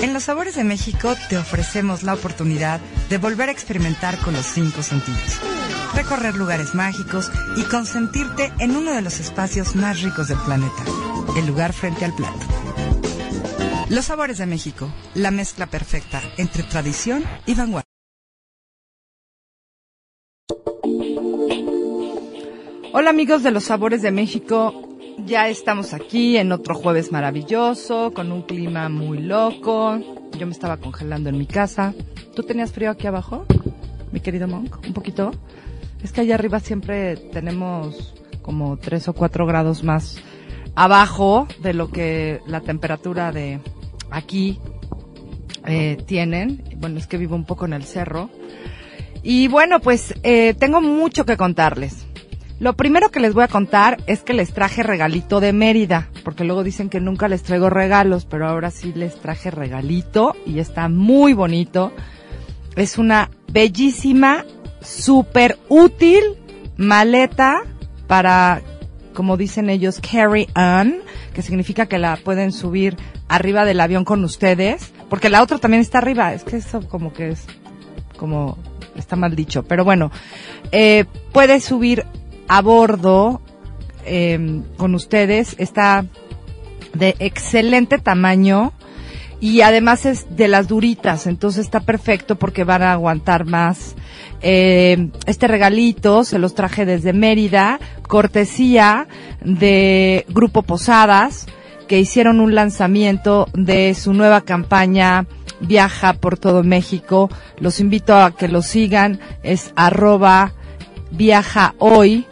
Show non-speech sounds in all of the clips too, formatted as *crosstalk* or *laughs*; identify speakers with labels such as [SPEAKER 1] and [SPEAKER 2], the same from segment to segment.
[SPEAKER 1] En Los Sabores de México te ofrecemos la oportunidad de volver a experimentar con los cinco sentidos. Recorrer lugares mágicos y consentirte en uno de los espacios más ricos del planeta, el lugar frente al plato. Los Sabores de México, la mezcla perfecta entre tradición y vanguardia. Hola amigos de Los Sabores de México, ya estamos aquí en otro jueves maravilloso, con un clima muy loco. Yo me estaba congelando en mi casa. ¿Tú tenías frío aquí abajo, mi querido Monk? ¿Un poquito? Es que allá arriba siempre tenemos como tres o cuatro grados más abajo de lo que la temperatura de aquí eh, tienen. Bueno, es que vivo un poco en el cerro. Y bueno, pues eh, tengo mucho que contarles. Lo primero que les voy a contar es que les traje regalito de Mérida, porque luego dicen que nunca les traigo regalos, pero ahora sí les traje regalito y está muy bonito. Es una bellísima, súper útil maleta para, como dicen ellos, carry on, que significa que la pueden subir arriba del avión con ustedes, porque la otra también está arriba, es que eso como que es, como está mal dicho, pero bueno, eh, puede subir a bordo eh, con ustedes. Está de excelente tamaño y además es de las duritas, entonces está perfecto porque van a aguantar más. Eh, este regalito se los traje desde Mérida, cortesía de Grupo Posadas, que hicieron un lanzamiento de su nueva campaña Viaja por todo México. Los invito a que lo sigan, es arroba viaja hoy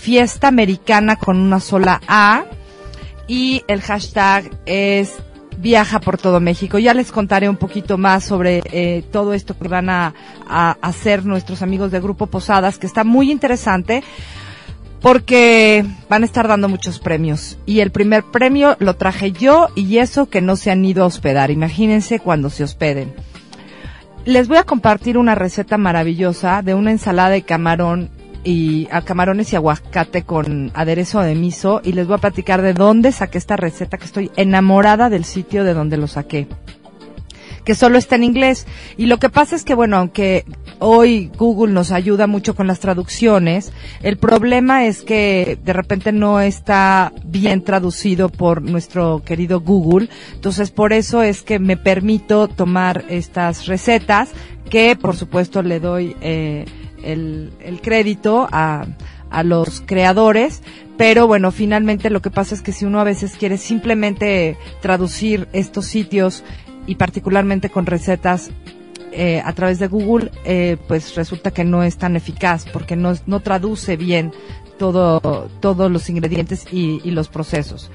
[SPEAKER 1] fiesta americana con una sola A y el hashtag es viaja por todo México. Ya les contaré un poquito más sobre eh, todo esto que van a, a, hacer nuestros amigos de Grupo Posadas, que está muy interesante porque van a estar dando muchos premios. Y el primer premio lo traje yo y eso que no se han ido a hospedar. Imagínense cuando se hospeden. Les voy a compartir una receta maravillosa de una ensalada de camarón y a camarones y aguacate con aderezo de miso y les voy a platicar de dónde saqué esta receta que estoy enamorada del sitio de donde lo saqué que solo está en inglés. Y lo que pasa es que, bueno, aunque hoy Google nos ayuda mucho con las traducciones, el problema es que de repente no está bien traducido por nuestro querido Google. Entonces, por eso es que me permito tomar estas recetas, que por supuesto le doy eh, el, crédito a, a los creadores, pero bueno, finalmente lo que pasa es que si uno a veces quiere simplemente traducir estos sitios y particularmente con recetas eh, a través de Google, eh, pues resulta que no es tan eficaz porque no, no traduce bien todo, todos los ingredientes y, y los procesos.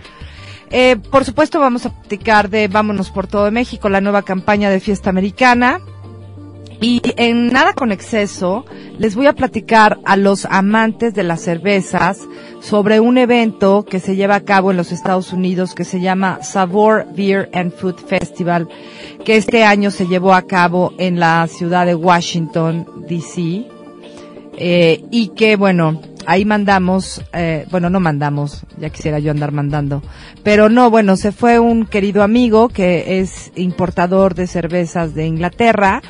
[SPEAKER 1] Eh, por supuesto vamos a platicar de Vámonos por todo México, la nueva campaña de fiesta americana. Y en Nada con Exceso les voy a platicar a los amantes de las cervezas sobre un evento que se lleva a cabo en los Estados Unidos que se llama Savor Beer and Food Festival, que este año se llevó a cabo en la ciudad de Washington, D.C. Eh, y que bueno, ahí mandamos, eh, bueno, no mandamos, ya quisiera yo andar mandando, pero no, bueno, se fue un querido amigo que es importador de cervezas de Inglaterra,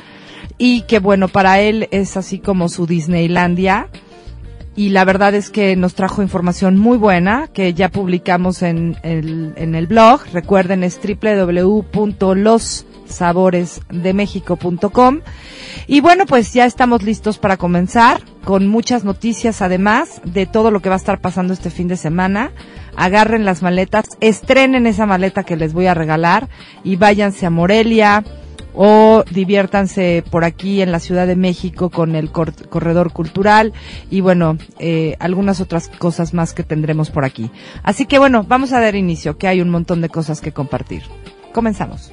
[SPEAKER 1] y que bueno, para él es así como su Disneylandia. Y la verdad es que nos trajo información muy buena que ya publicamos en el, en el blog. Recuerden es www.lossaboresdemexico.com. Y bueno, pues ya estamos listos para comenzar con muchas noticias además de todo lo que va a estar pasando este fin de semana. Agarren las maletas, estrenen esa maleta que les voy a regalar y váyanse a Morelia, o diviértanse por aquí en la Ciudad de México con el corredor cultural y bueno, eh, algunas otras cosas más que tendremos por aquí. Así que bueno, vamos a dar inicio, que hay un montón de cosas que compartir. Comenzamos.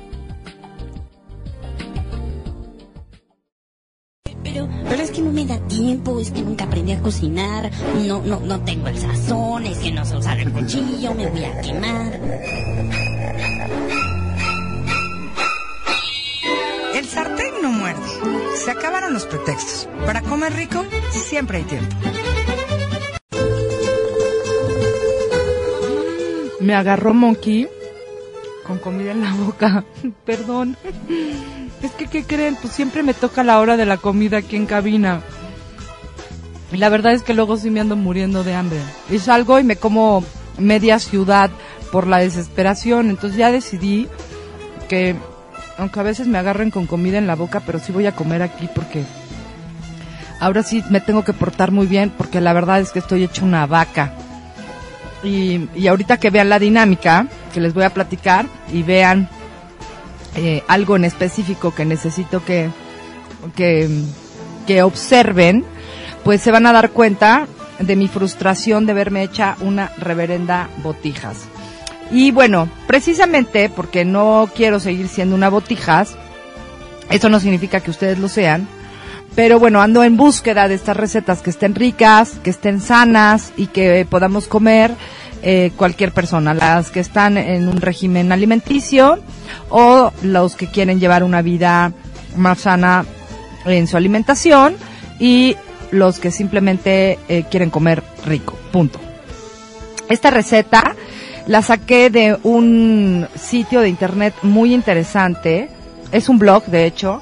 [SPEAKER 2] tiempo, es que nunca aprendí a cocinar, no, no, no tengo el sazón, es que no sé usar el cuchillo, me voy a quemar.
[SPEAKER 3] Se acabaron los pretextos. Para comer rico, siempre hay tiempo.
[SPEAKER 1] Me agarró Monkey con comida en la boca. *laughs* Perdón. Es que, ¿qué creen? Pues siempre me toca la hora de la comida aquí en cabina. Y la verdad es que luego sí me ando muriendo de hambre. Y salgo y me como media ciudad por la desesperación. Entonces ya decidí que, aunque a veces me agarren con comida en la boca, pero sí voy a comer aquí porque ahora sí me tengo que portar muy bien porque la verdad es que estoy hecho una vaca. Y, y ahorita que vean la dinámica que les voy a platicar y vean eh, algo en específico que necesito que, que, que observen, pues se van a dar cuenta de mi frustración de verme hecha una reverenda botijas. Y bueno, precisamente porque no quiero seguir siendo una botijas, eso no significa que ustedes lo sean, pero bueno, ando en búsqueda de estas recetas que estén ricas, que estén sanas y que podamos comer eh, cualquier persona, las que están en un régimen alimenticio o los que quieren llevar una vida más sana en su alimentación y los que simplemente eh, quieren comer rico. Punto. Esta receta la saqué de un sitio de internet muy interesante. Es un blog, de hecho,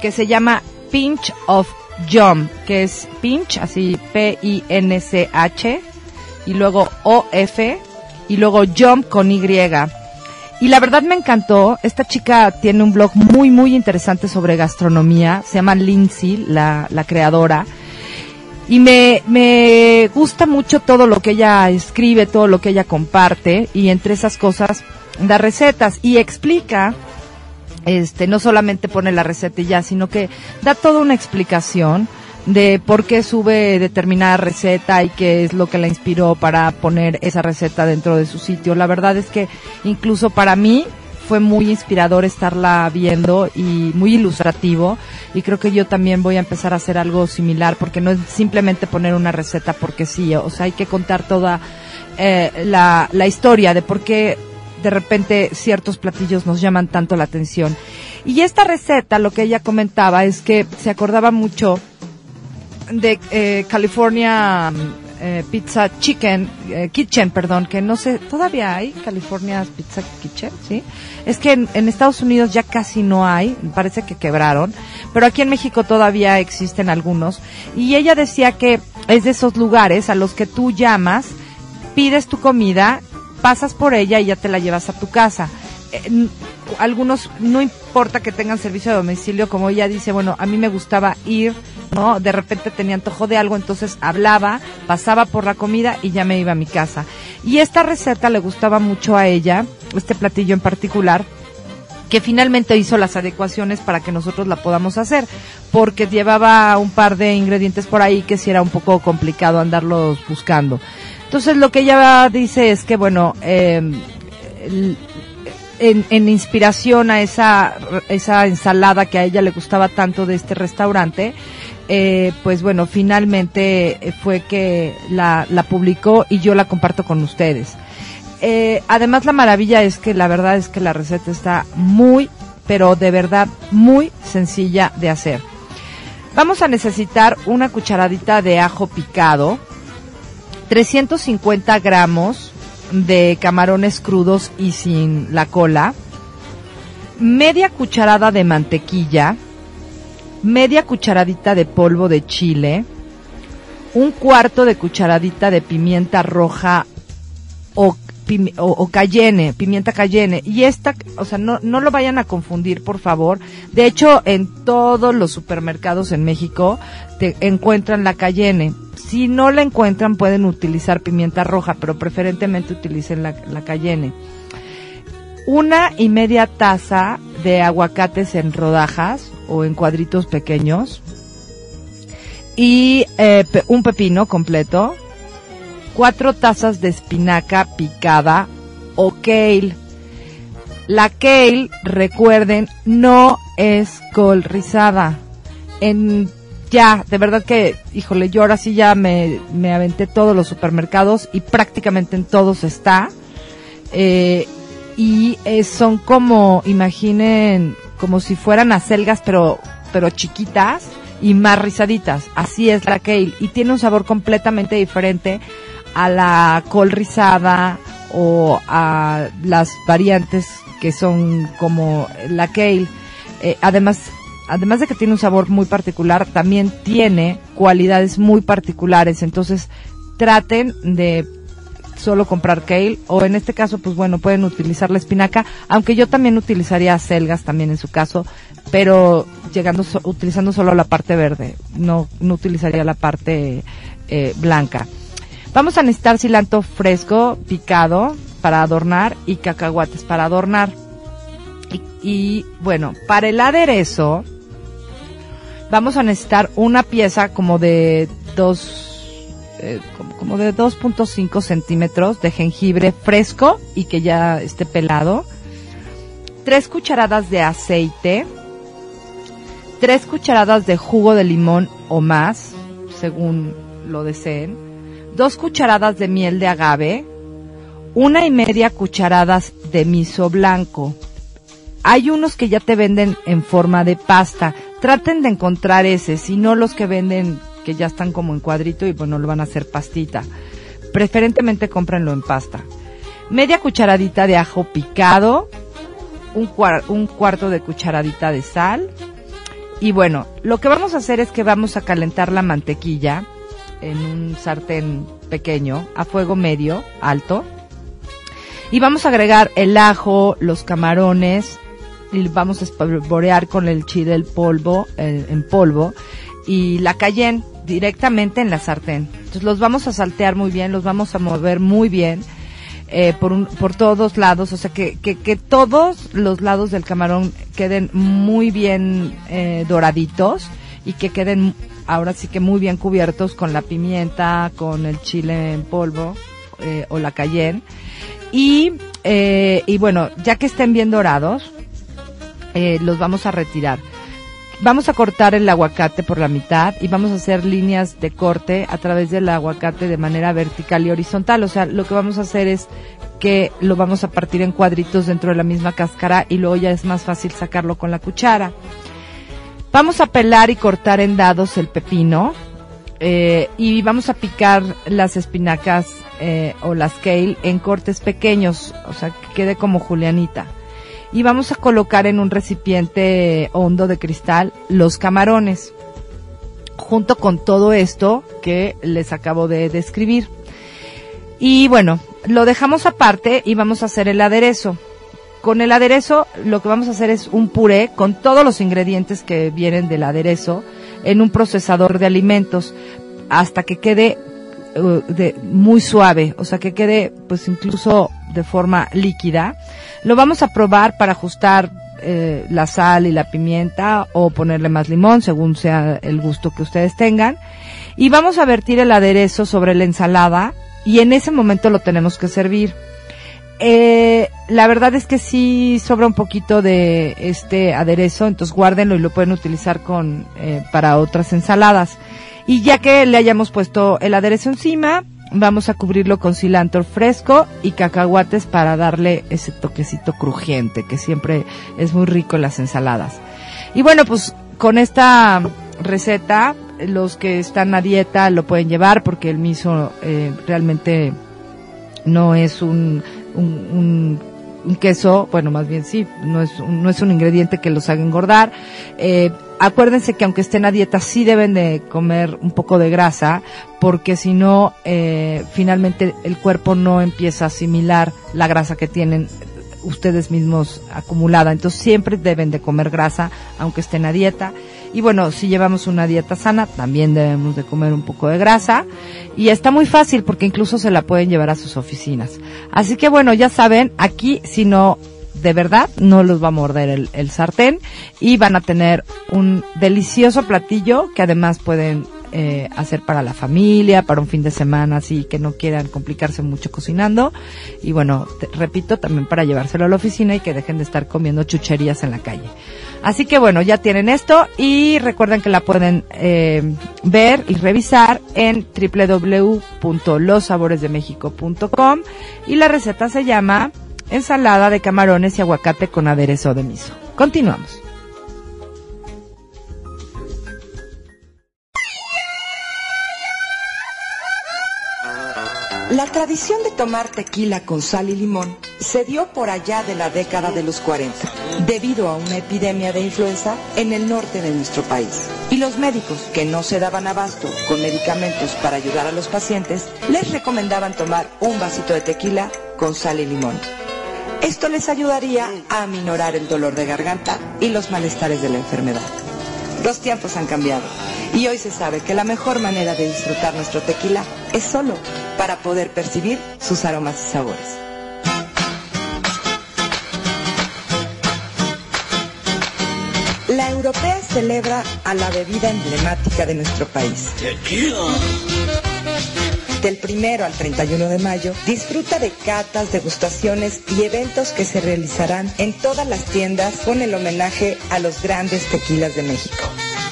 [SPEAKER 1] que se llama Pinch of Yum, que es pinch, así P-I-N-C-H, y luego O-F, y luego Yum con Y. Y la verdad me encantó. Esta chica tiene un blog muy, muy interesante sobre gastronomía. Se llama Lindsay, la, la creadora. Y me, me gusta mucho todo lo que ella escribe, todo lo que ella comparte. Y entre esas cosas, da recetas y explica este, no solamente pone la receta y ya, sino que da toda una explicación de por qué sube determinada receta y qué es lo que la inspiró para poner esa receta dentro de su sitio. La verdad es que incluso para mí fue muy inspirador estarla viendo y muy ilustrativo y creo que yo también voy a empezar a hacer algo similar porque no es simplemente poner una receta porque sí, o sea, hay que contar toda eh, la, la historia de por qué de repente ciertos platillos nos llaman tanto la atención. Y esta receta, lo que ella comentaba es que se acordaba mucho de eh, California eh, Pizza Chicken, eh, Kitchen, perdón, que no sé, todavía hay California Pizza Kitchen, ¿sí? Es que en, en Estados Unidos ya casi no hay, parece que quebraron, pero aquí en México todavía existen algunos. Y ella decía que es de esos lugares a los que tú llamas, pides tu comida pasas por ella y ya te la llevas a tu casa. Eh, algunos, no importa que tengan servicio de domicilio, como ella dice, bueno, a mí me gustaba ir, ¿no? De repente tenía antojo de algo, entonces hablaba, pasaba por la comida y ya me iba a mi casa. Y esta receta le gustaba mucho a ella, este platillo en particular, que finalmente hizo las adecuaciones para que nosotros la podamos hacer, porque llevaba un par de ingredientes por ahí que sí era un poco complicado andarlos buscando. Entonces lo que ella dice es que, bueno, eh, en, inspiración a esa, esa ensalada que a ella le gustaba tanto de este restaurante, eh, pues bueno, finalmente fue que la, la publicó y yo la comparto con ustedes. Eh, además la maravilla es que la verdad es que la receta está muy, pero de verdad muy sencilla de hacer. Vamos a necesitar una cucharadita de ajo picado, 350 gramos de camarones crudos y sin la cola, media cucharada de mantequilla, media cucharadita de polvo de chile, un cuarto de cucharadita de pimienta roja o, o, cayenne, pimienta cayenne. Y esta, o sea, no, no lo vayan a confundir, por favor. De hecho, en todos los supermercados en México te encuentran la cayenne. Si no la encuentran, pueden utilizar pimienta roja, pero preferentemente utilicen la, la cayenne. Una y media taza de aguacates en rodajas o en cuadritos pequeños. Y eh, un pepino completo. Cuatro tazas de espinaca picada o kale. La kale, recuerden, no es col rizada. En ya, de verdad que, híjole, yo ahora sí ya me, me aventé todos los supermercados y prácticamente en todos está. Eh, y eh, son como, imaginen, como si fueran acelgas, pero, pero chiquitas y más rizaditas. Así es la kale. Y tiene un sabor completamente diferente a la col rizada o a las variantes que son como la kale. Eh, además, además de que tiene un sabor muy particular, también tiene cualidades muy particulares. Entonces, traten de solo comprar kale o en este caso, pues bueno, pueden utilizar la espinaca, aunque yo también utilizaría selgas también en su caso, pero llegando utilizando solo la parte verde, no no utilizaría la parte eh, blanca. Vamos a necesitar cilantro fresco picado para adornar y cacahuates para adornar. Y, y bueno, para el aderezo vamos a necesitar una pieza como de dos eh, como, de 2.5 centímetros de jengibre fresco y que ya esté pelado, tres cucharadas de aceite, tres cucharadas de jugo de limón o más, según lo deseen, dos cucharadas de miel de agave, una y media cucharadas de miso blanco. Hay unos que ya te venden en forma de pasta. Traten de encontrar ese, si no los que venden que ya están como en cuadrito y bueno, lo van a hacer pastita. Preferentemente cómprenlo en pasta. Media cucharadita de ajo picado, un, un cuarto de cucharadita de sal. Y bueno, lo que vamos a hacer es que vamos a calentar la mantequilla en un sartén pequeño a fuego medio, alto. Y vamos a agregar el ajo, los camarones, y vamos a espolvorear con el chile el polvo, en polvo, y la cayenne directamente en la sartén. Entonces los vamos a saltear muy bien, los vamos a mover muy bien eh, por, un, por todos lados, o sea que, que, que, todos los lados del camarón queden muy bien eh, doraditos y que queden ahora sí que muy bien cubiertos con la pimienta, con el chile en polvo eh, o la cayenne. Y, y bueno, ya que estén bien dorados, los vamos a retirar. Vamos a cortar el aguacate por la mitad y vamos a hacer líneas de corte a través del aguacate de manera vertical y horizontal. O sea, lo que vamos a hacer es que lo vamos a partir en cuadritos dentro de la misma cáscara y luego ya es más fácil sacarlo con la cuchara. Vamos a pelar y cortar en dados el pepino eh, y vamos a picar las espinacas eh, o las kale en cortes pequeños, o sea, que quede como julianita y vamos a colocar en un recipiente hondo de cristal los camarones junto con todo esto que les acabo de describir. Y bueno, lo dejamos aparte y vamos a hacer el aderezo. Con el aderezo lo que vamos a hacer es un puré con todos los ingredientes que vienen del aderezo en un procesador de alimentos hasta que quede uh, de, muy suave, o sea que quede pues incluso de forma líquida lo vamos a probar para ajustar eh, la sal y la pimienta o ponerle más limón según sea el gusto que ustedes tengan. Y vamos a vertir el aderezo sobre la ensalada y en ese momento lo tenemos que servir. Eh, la verdad es que sí sobra un poquito de este aderezo, entonces guárdenlo y lo pueden utilizar con eh, para otras ensaladas. Y ya que le hayamos puesto el aderezo encima, Vamos a cubrirlo con cilantro fresco y cacahuates para darle ese toquecito crujiente que siempre es muy rico en las ensaladas. Y bueno, pues con esta receta, los que están a dieta lo pueden llevar porque el miso eh, realmente no es un, un, un, queso, bueno, más bien sí, no es, no es un ingrediente que los haga engordar. Eh, acuérdense que aunque estén a dieta sí deben de comer un poco de grasa porque si no eh, finalmente el cuerpo no empieza a asimilar la grasa que tienen ustedes mismos acumulada. Entonces siempre deben de comer grasa aunque estén a dieta. Y bueno si llevamos una dieta sana también debemos de comer un poco de grasa. Y está muy fácil porque incluso se la pueden llevar a sus oficinas. Así que bueno ya saben aquí si no de verdad no los va a morder el, sartén y van a tener un delicioso platillo que además pueden eh, hacer para la familia, para un fin de semana, así que no quieran complicarse mucho cocinando. Y bueno, repito, también para llevárselo a la oficina y que dejen de estar comiendo chucherías en la calle. Así que bueno, ya tienen esto y recuerden que la pueden eh, ver y revisar en www.lossaboresdemexico.com y la receta se llama ensalada de camarones y aguacate con aderezo de miso. Continuamos.
[SPEAKER 4] La tradición de tomar tequila con sal y limón se dio por allá de la década de los 40, debido a una epidemia de influenza en el norte de nuestro país. Y los médicos, que no se daban abasto con medicamentos para ayudar a los pacientes, les recomendaban tomar un vasito de tequila con sal y limón. Esto les ayudaría a aminorar el dolor de garganta y los malestares de la enfermedad. Los tiempos han cambiado y hoy se sabe que la mejor manera de disfrutar nuestro tequila es solo para poder percibir sus aromas y sabores. La europea celebra a la bebida emblemática de nuestro país. Del primero al 31 de mayo, disfruta de catas, degustaciones y eventos que se realizarán en todas las tiendas con el homenaje a los grandes tequilas de México.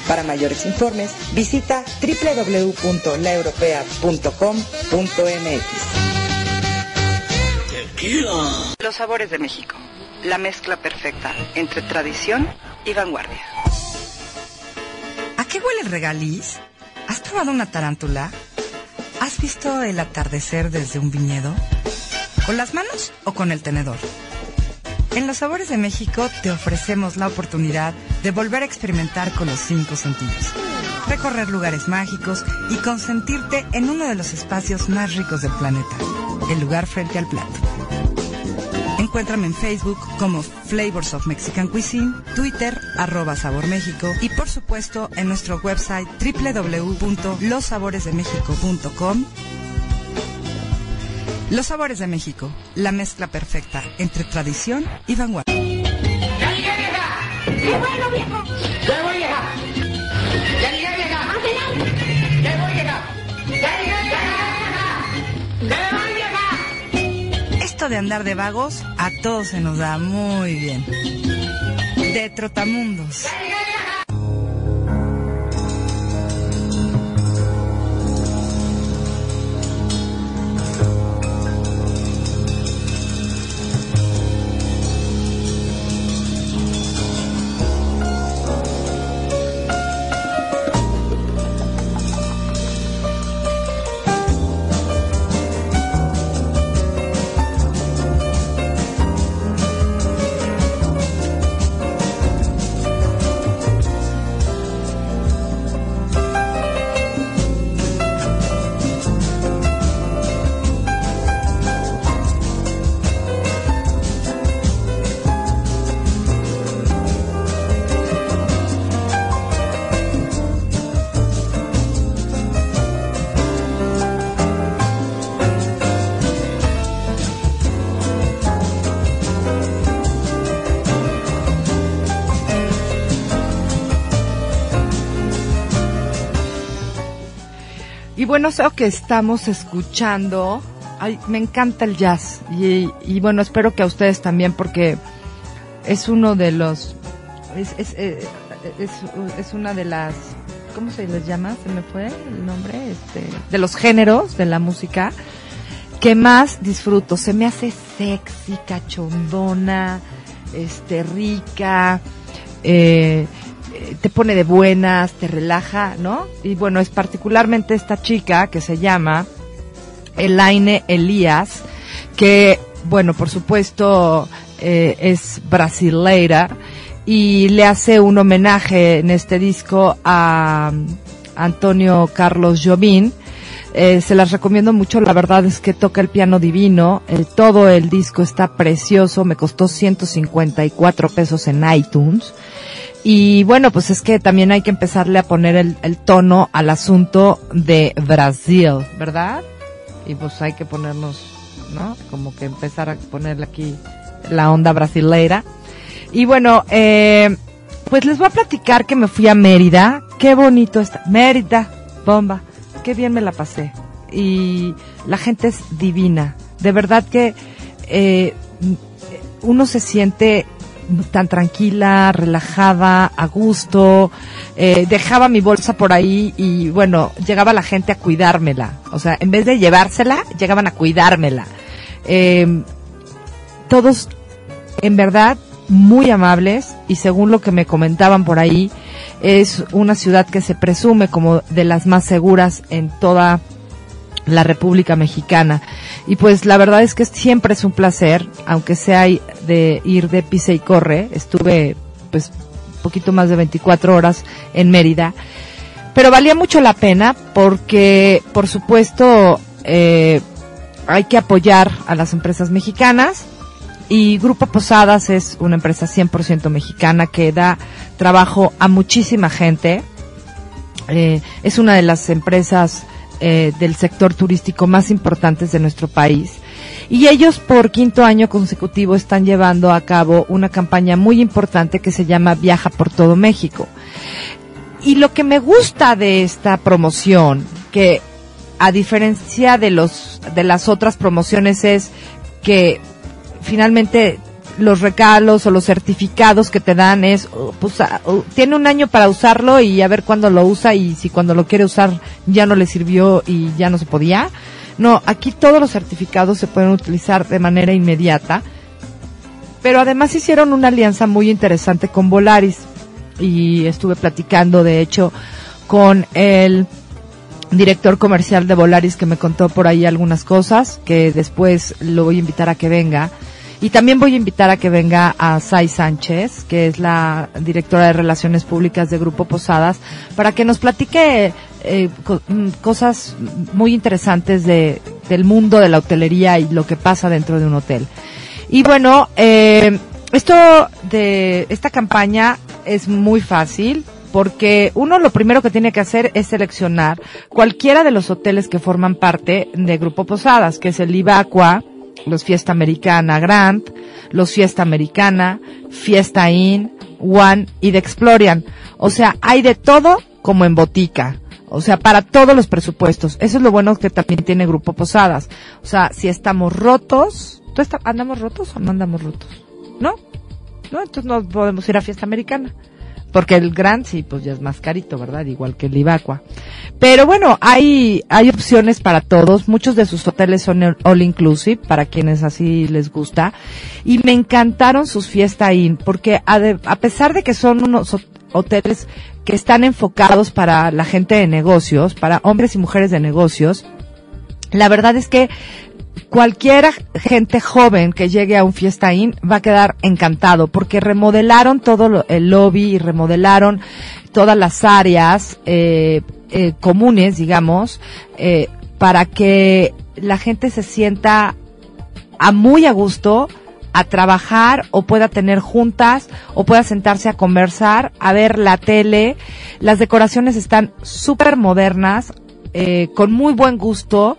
[SPEAKER 4] Para mayores informes, visita www.laeuropea.com.mx.
[SPEAKER 5] Los sabores de México. La mezcla perfecta entre tradición y vanguardia.
[SPEAKER 3] ¿A qué huele el regaliz? ¿Has probado una tarántula? ¿Has visto el atardecer desde un viñedo? ¿Con las manos o con el tenedor? En Los Sabores de México te ofrecemos la oportunidad de volver a experimentar con los cinco sentidos. Recorrer lugares mágicos y consentirte en uno de los espacios más ricos del planeta, el lugar frente al plato. Encuéntrame en Facebook como Flavors of Mexican Cuisine, Twitter arroba Sabor México y por supuesto en nuestro website www.lossaboresdemexico.com. Los Sabores de México, la mezcla perfecta entre tradición y vanguardia. De andar de vagos a todos se nos da muy bien. De Trotamundos.
[SPEAKER 1] Bueno, eso que estamos escuchando, ay, me encanta el jazz. Y, bueno, espero que a ustedes también, porque es uno de los, es, es, eh, es, es una de las, ¿cómo se les llama? Se me fue el nombre, este, de los géneros de la música que más disfruto. Se me hace sexy, cachondona, este, rica, eh, te pone de buenas, te relaja, ¿no? Y bueno, es particularmente esta chica que se llama Elaine Elías, que, bueno, por supuesto, eh, es brasileira y le hace un homenaje en este disco a Antonio Carlos Jobim. Eh, se las recomiendo mucho, la verdad es que toca el piano divino, todo el disco está precioso, me costó 154 pesos en iTunes. Y bueno, pues es que también hay que empezarle a poner el, tono al asunto de Brasil, ¿verdad? Y pues hay que ponernos, ¿no? Como que empezar a ponerle aquí la onda brasileira. Y bueno, eh, pues les voy a platicar que me fui a Mérida. Qué bonito está. Mérida, Bomba. Qué bien me la pasé. Y la gente es divina. De verdad que eh, uno se siente tan tranquila, relajada, a gusto. Eh, dejaba mi bolsa por ahí y bueno, llegaba la gente a cuidármela. O sea, en vez de llevársela, llegaban a cuidármela. Eh, todos, en verdad, muy amables y según lo que me comentaban por ahí, es una ciudad que se presume como de las más seguras en toda la República Mexicana. Y pues la verdad es que siempre es un placer, aunque sea de ir de pise y corre. Estuve pues poquito más de 24 horas en Mérida. Pero valía mucho la pena porque, por supuesto, eh, hay que apoyar a las empresas mexicanas y Grupo Posadas es una empresa 100% mexicana que da trabajo a muchísima gente. Eh, es una de las empresas eh, del sector turístico más importantes de nuestro país. Y ellos por quinto año consecutivo están llevando a cabo una campaña muy importante que se llama Viaja por todo México. Y lo que me gusta de esta promoción, que a diferencia de los de las otras promociones es que finalmente los recalos o los certificados que te dan es, uh, pues, ah, uh, tiene un año para usarlo y a ver cuándo lo usa y si cuando lo quiere usar ya no le sirvió y ya no se podía. No, aquí todos los certificados se pueden utilizar de manera inmediata. Pero además hicieron una alianza muy interesante con Volaris y estuve platicando, de hecho, con el director comercial de Volaris que me contó por ahí algunas cosas que después lo voy a invitar a que venga y también voy a invitar a que venga a Sai Sánchez, que es la directora de Relaciones Públicas de Grupo Posadas, para que nos platique eh, mm, cosas muy interesantes de, del mundo de la hotelería y lo que pasa dentro de un hotel. Y bueno, eh, esto de esta campaña es muy fácil porque uno lo primero que tiene que hacer es seleccionar cualquiera de los hoteles que forman parte de Grupo Posadas, que es el Ibaqua, los Fiesta Americana Grand, los Fiesta Americana, Fiesta Inn, One y The Explorian. O sea, hay de todo como en botica. O sea, para todos los presupuestos. Eso es lo bueno que también tiene Grupo Posadas. O sea, si estamos rotos, ¿tú andamos rotos o no andamos rotos? ¿No? ¿No? Entonces no podemos ir a Fiesta Americana. Porque el Grand sí, pues ya es más carito, ¿verdad? Igual que el Ibaqua. Pero bueno, hay, hay opciones para todos. Muchos de sus hoteles son all inclusive, para quienes así les gusta. Y me encantaron sus fiesta in, porque a, a pesar de que son unos hoteles que están enfocados para la gente de negocios, para hombres y mujeres de negocios, la verdad es que cualquier gente joven que llegue a un Fiesta Inn va a quedar encantado porque remodelaron todo el lobby y remodelaron todas las áreas eh, eh, comunes, digamos, eh, para que la gente se sienta a muy a gusto a trabajar o pueda tener juntas o pueda sentarse a conversar, a ver la tele. Las decoraciones están súper modernas, con muy buen gusto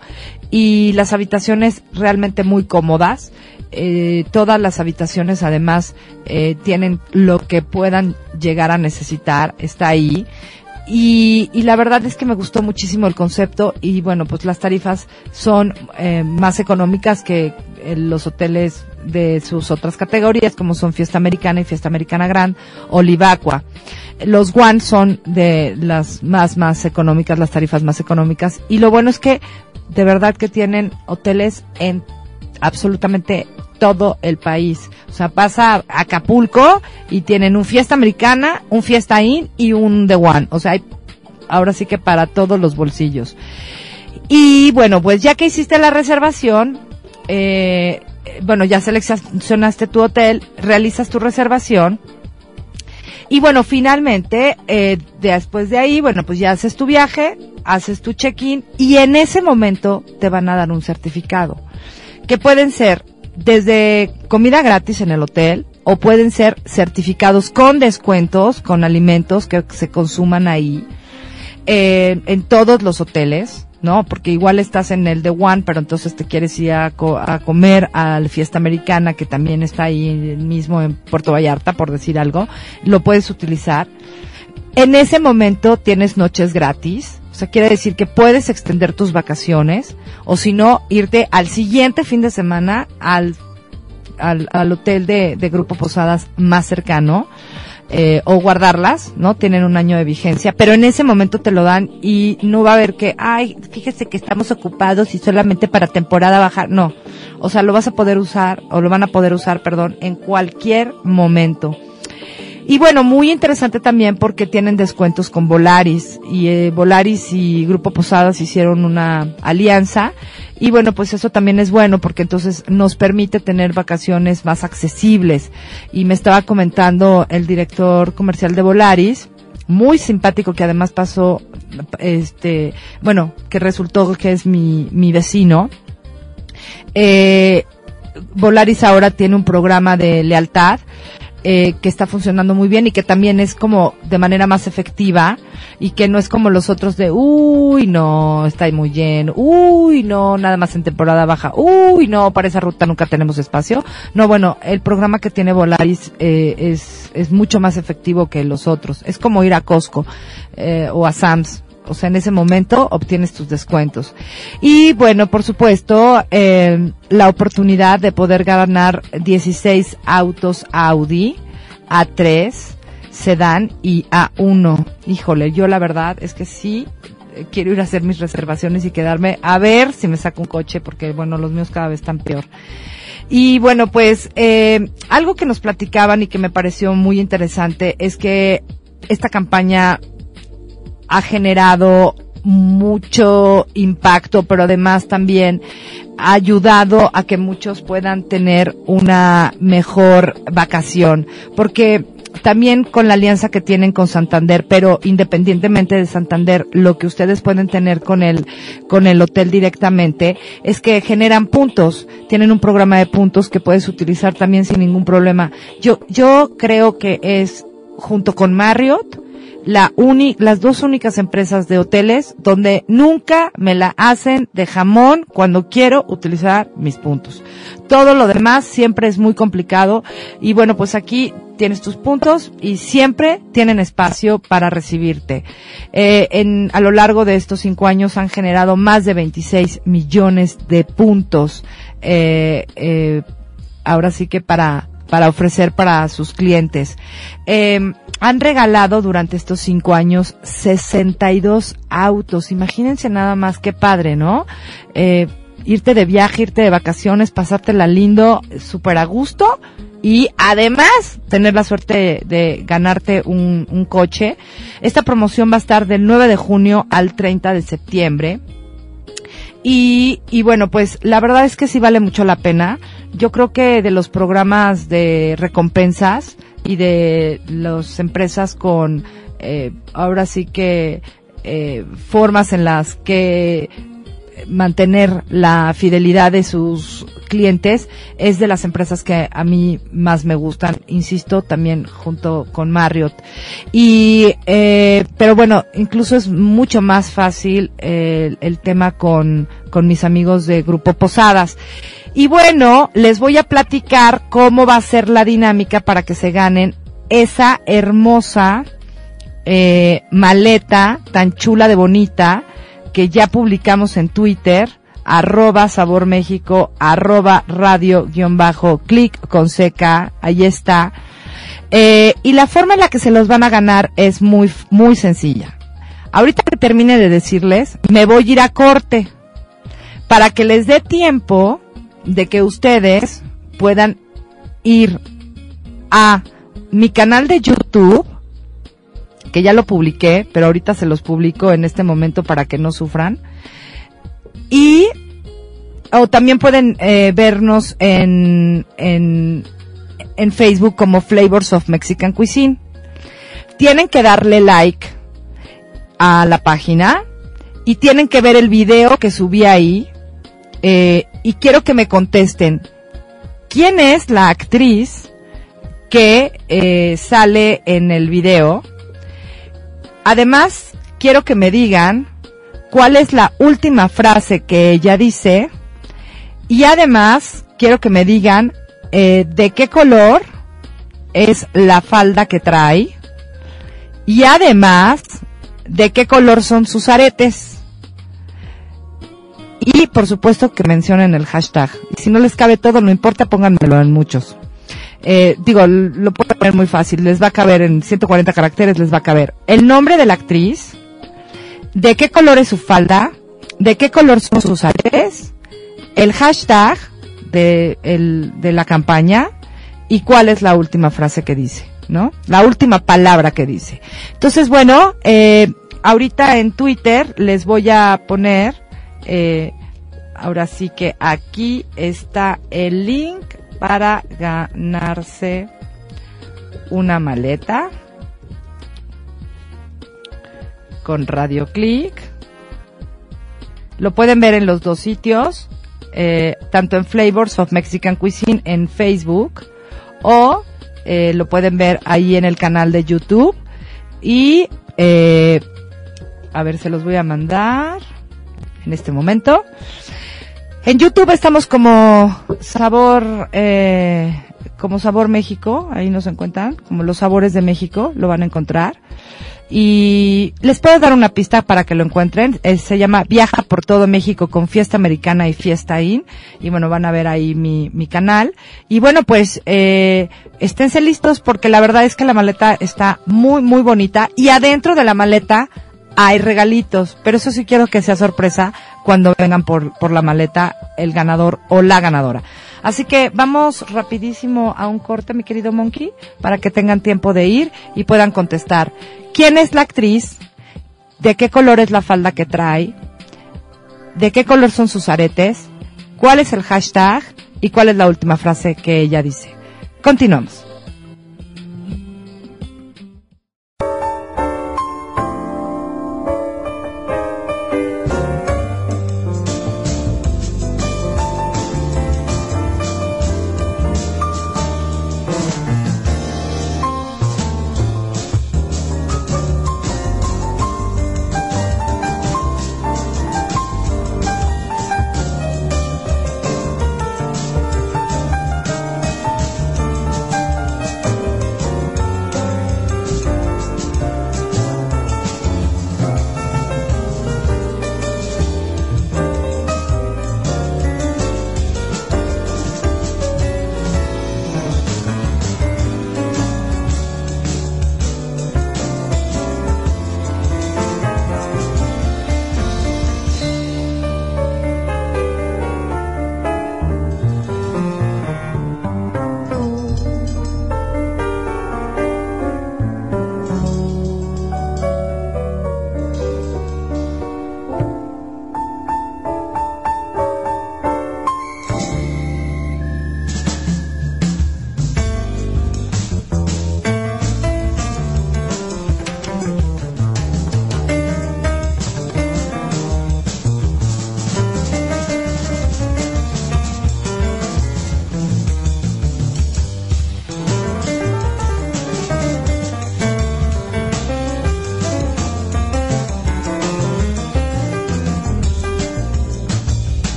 [SPEAKER 1] y las habitaciones realmente muy cómodas. Eh, todas las habitaciones además eh, tienen lo que puedan llegar a necesitar, está ahí. Y, la verdad es que me gustó muchísimo el concepto y bueno, pues las tarifas son eh, más económicas que eh, los hoteles de sus otras categorías como son Fiesta Americana y Fiesta Americana Grand o. Los One son de las más, más económicas, las tarifas más económicas y lo bueno es que de verdad que tienen hoteles en absolutamente todo el país. O sea, pasa a Acapulco y tienen un fiesta americana, un fiesta in y un The One. O sea, hay ahora sí que para todos los bolsillos. Y bueno, pues ya que hiciste la reservación, eh, bueno, ya seleccionaste tu hotel, realizas tu reservación. Y bueno, finalmente, eh, después de ahí, bueno, pues ya haces tu viaje, haces tu check-in y en ese momento te van a dar un certificado. Que pueden ser desde comida gratis en el hotel o pueden ser certificados con descuentos, con alimentos que se consuman ahí, eh, en todos los hoteles. ¿No? Porque igual estás en el de One, pero entonces te quieres ir a, a, comer a la fiesta americana que también está ahí mismo en Puerto Vallarta, por decir algo, lo puedes utilizar. En ese momento tienes noches gratis O sea, quiere decir que puedes extender tus vacaciones o si no, irte al siguiente fin de semana al, al, al hotel de, de Grupo Posadas más cercano. Eh, o guardarlas, ¿no? Tienen un año de vigencia, pero en ese momento te lo dan y no va a haber que, ay, fíjese que estamos ocupados y solamente para temporada baja. No. O sea, lo vas a poder usar, o lo van a poder usar, perdón, en cualquier momento. Y bueno, muy interesante también porque tienen descuentos con Volaris y eh, Volaris y Grupo Posadas hicieron una alianza y bueno, pues eso también es bueno porque entonces nos permite tener vacaciones más accesibles. Y me estaba comentando el director comercial de Volaris, muy simpático que además pasó, este, bueno, que resultó que es mi, mi vecino. Eh, Volaris ahora tiene un programa de lealtad eh, que está funcionando muy bien y que también es como de manera más efectiva y que no es como los otros de, uy, no, está ahí muy lleno, uy, no, nada más en temporada baja, uy, no, para esa ruta nunca tenemos espacio. No, bueno, el programa que tiene Volaris eh, es, es mucho más efectivo que los otros. Es como ir a Costco eh, o a Sam's. O sea, en ese momento obtienes tus descuentos. Y bueno, por supuesto, eh, la oportunidad de poder ganar 16 autos Audi A3, sedán y A1. Híjole, yo la verdad es que sí eh, quiero ir a hacer mis reservaciones y quedarme a ver si me saco un coche porque bueno, los míos cada vez están peor. Y bueno, pues eh, algo que nos platicaban y que me pareció muy interesante es que esta campaña ha generado mucho impacto, pero además también ha ayudado a que muchos puedan tener una mejor vacación, porque también con la alianza que tienen con Santander, pero independientemente de Santander, lo que ustedes pueden tener con el, con el hotel directamente es que generan puntos, tienen un programa de puntos que puedes utilizar también sin ningún problema. Yo, yo creo que es junto con Marriott, la uni, las dos únicas empresas de hoteles donde nunca me la hacen de jamón cuando quiero utilizar mis puntos. Todo lo demás siempre es muy complicado y bueno, pues aquí tienes tus puntos y siempre tienen espacio para recibirte. Eh, en, a lo largo de estos cinco años han generado más de 26 millones de puntos. Eh, eh, ahora sí que para para ofrecer para sus clientes. Eh, han regalado durante estos cinco años 62 autos. Imagínense nada más qué padre, ¿no? Eh, irte de viaje, irte de vacaciones, pasártela lindo, súper a gusto y además tener la suerte de, ganarte un, un coche. Esta promoción va a estar del 9 de junio al 30 de septiembre. Y, y bueno, pues la verdad es que sí vale mucho la pena. Yo creo que de los programas de recompensas y de las empresas con, eh, ahora sí que, eh, formas en las que mantener la fidelidad de sus clientes es de las empresas que a mí más me gustan, insisto, también junto con Marriott. Y, eh, pero bueno, incluso es mucho más fácil eh, el tema con, con mis amigos de Grupo Posadas. Y bueno, les voy a platicar cómo va a ser la dinámica para que se ganen esa hermosa eh, maleta tan chula de bonita que ya publicamos en Twitter, arroba Sabor México, arroba radio guion bajo, clic con seca, ahí está. Eh, y la forma en la que se los van a ganar es muy, muy sencilla. Ahorita que termine de decirles, me voy a ir a corte para que les dé tiempo de que ustedes puedan ir a mi canal de YouTube, que ya lo publiqué, pero ahorita se los publico en este momento para que no sufran. Y o también pueden eh, vernos en, en, en Facebook como Flavors of Mexican Cuisine. Tienen que darle like a la página y tienen que ver el video que subí ahí. Eh, y quiero que me contesten quién es la actriz que eh, sale en el video. Además, quiero que me digan cuál es la última frase que ella dice. Y además, quiero que me digan eh, de qué color es la falda que trae. Y además, de qué color son sus aretes. Y por supuesto que mencionen el hashtag. Si no les cabe todo, no importa, pónganmelo en muchos. Eh, digo, lo puedo poner muy fácil, les va a caber en 140 caracteres, les va a caber el nombre de la actriz, de qué color es su falda, de qué color son sus aretes, el hashtag de, el, de la campaña y cuál es la última frase que dice, ¿no? La última palabra que dice. Entonces, bueno, eh, ahorita en Twitter les voy a poner, eh, ahora sí que aquí está el link para ganarse una maleta con Radio Click. Lo pueden ver en los dos sitios, eh, tanto en Flavors of Mexican Cuisine en Facebook o eh, lo pueden ver ahí en el canal de YouTube y eh, a ver, se los voy a mandar en este momento. En YouTube estamos como Sabor, eh, como Sabor México, ahí nos encuentran, como los sabores de México, lo van a encontrar. Y les puedo dar una pista para que lo encuentren. Eh, se llama Viaja por todo México con Fiesta Americana y Fiesta In. Y bueno, van a ver ahí mi, mi canal. Y bueno, pues, eh, esténse listos porque la verdad es que la maleta está muy, muy bonita. Y adentro de la maleta hay regalitos, pero eso sí quiero que sea sorpresa cuando vengan por, por la maleta el ganador o la ganadora. Así que vamos rapidísimo a un corte, mi querido Monkey, para que tengan tiempo de ir y puedan contestar. ¿Quién es la actriz? ¿De qué color es la falda que trae? ¿De qué color son sus aretes? ¿Cuál es el hashtag? ¿Y cuál es la última frase que ella dice? Continuamos.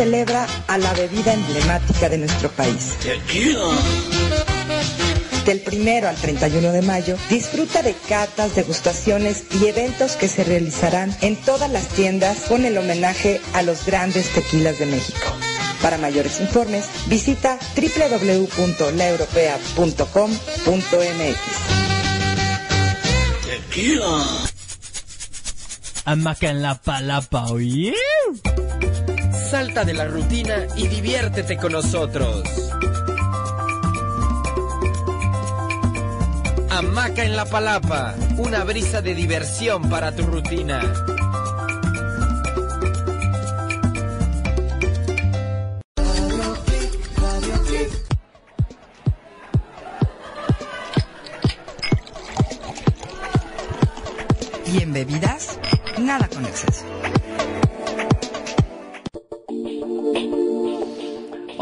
[SPEAKER 4] Celebra a la bebida emblemática de nuestro país. Del primero al 31 de mayo, disfruta de catas, degustaciones y eventos que se realizarán en todas las tiendas con el homenaje a los grandes tequilas de México. Para mayores informes, visita www.laeuropea.com.mx.
[SPEAKER 6] Hamaca en la palapa, oye.
[SPEAKER 7] Salta de la rutina y diviértete con nosotros. Hamaca en la palapa, una brisa de diversión para tu rutina.
[SPEAKER 3] Y en bebidas, nada con exceso.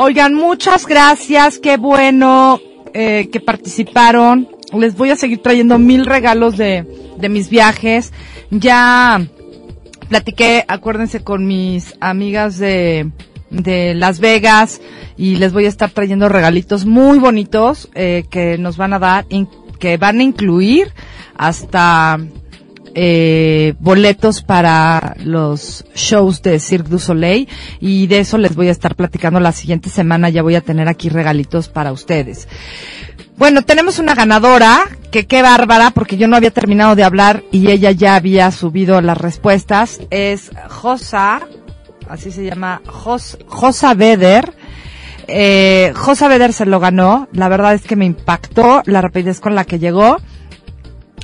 [SPEAKER 1] Oigan, muchas gracias, qué bueno eh, que participaron. Les voy a seguir trayendo mil regalos de, de mis viajes. Ya platiqué, acuérdense, con mis amigas de, de Las Vegas y les voy a estar trayendo regalitos muy bonitos eh, que nos van a dar, que van a incluir hasta eh, boletos para los shows de Cirque du Soleil y de eso les voy a estar platicando la siguiente semana. Ya voy a tener aquí regalitos para ustedes. Bueno, tenemos una ganadora, que qué bárbara, porque yo no había terminado de hablar y ella ya había subido las respuestas. Es Josa, así se llama, Jos, Josa Beder. Eh, Josa Beder se lo ganó. La verdad es que me impactó la rapidez con la que llegó.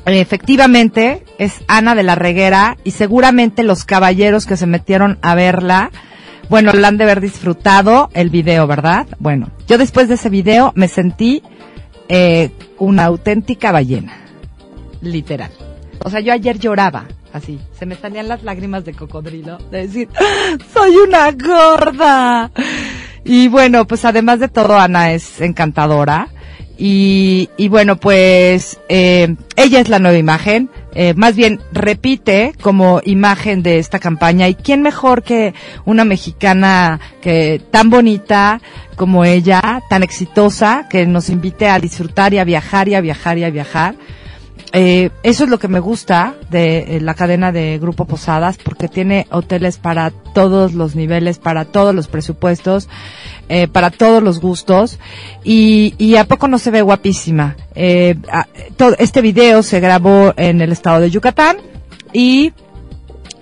[SPEAKER 1] Efectivamente, es Ana de la Reguera y seguramente los caballeros que se metieron a verla, bueno, la han de haber disfrutado el video, ¿verdad? Bueno, yo después de ese video me sentí eh, una auténtica ballena, literal. O sea, yo ayer lloraba, así, se me salían las lágrimas de cocodrilo, de decir, soy una gorda. Y bueno, pues además de todo, Ana es encantadora. Y, y bueno, pues eh, ella es la nueva imagen, eh, más bien repite como imagen de esta campaña. ¿Y quién mejor que una mexicana que tan bonita como ella, tan exitosa, que nos invite a disfrutar y a viajar y a viajar y a viajar? Eh, eso es lo que me gusta de eh, la cadena de Grupo Posadas, porque tiene hoteles para todos los niveles, para todos los presupuestos, eh, para todos los gustos. Y, y a poco no se ve guapísima. Eh, a- este video se grabó en el estado de Yucatán y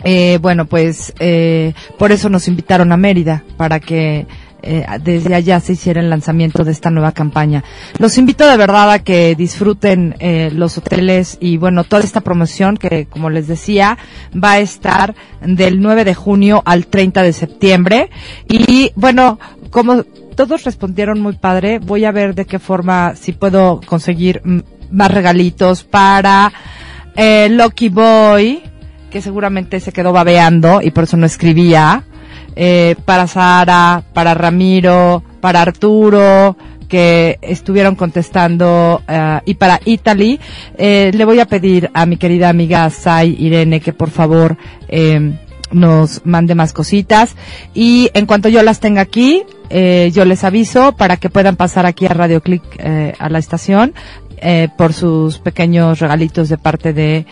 [SPEAKER 1] eh, bueno, pues eh, por eso nos invitaron a Mérida, para que eh, desde allá se hiciera el lanzamiento de esta nueva campaña. Los invito de verdad a que disfruten eh, los hoteles y bueno, toda esta promoción que, como les decía, va a estar del 9 de junio al 30 de septiembre. Y bueno, como todos respondieron muy padre, voy a ver de qué forma, si puedo conseguir más regalitos para eh, Lucky Boy, que seguramente se quedó babeando y por eso no escribía, eh, para Sara, para Ramiro, para Arturo, que estuvieron contestando, eh, y para Italy, eh, le voy a pedir a mi querida amiga Sai Irene que por favor eh, nos mande más cositas. Y en cuanto yo las tenga aquí, eh, yo les aviso para que puedan pasar aquí a Radio Click eh, a la estación por sus pequeños regalitos de parte de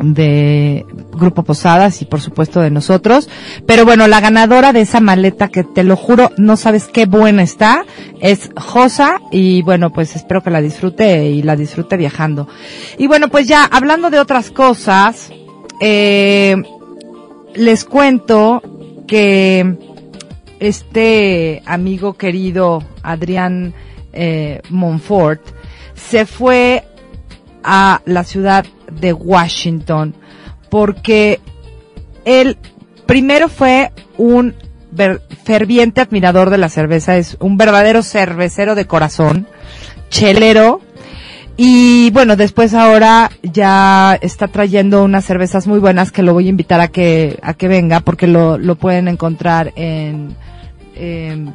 [SPEAKER 1] de Grupo Posadas y por supuesto de nosotros. Pero bueno, la ganadora de esa maleta que te lo juro, no sabes qué buena está, es Josa y bueno, pues espero que la disfrute y la disfrute viajando. Y bueno, pues ya hablando de otras cosas, eh, les cuento que este amigo querido Adrián eh, Monfort se fue a la ciudad de Washington porque él primero fue un ferviente admirador de la cerveza, es un verdadero cervecero de corazón, chelero, y bueno, después ahora ya está trayendo unas cervezas muy buenas que lo voy a invitar a que, a que venga porque lo, lo pueden encontrar en,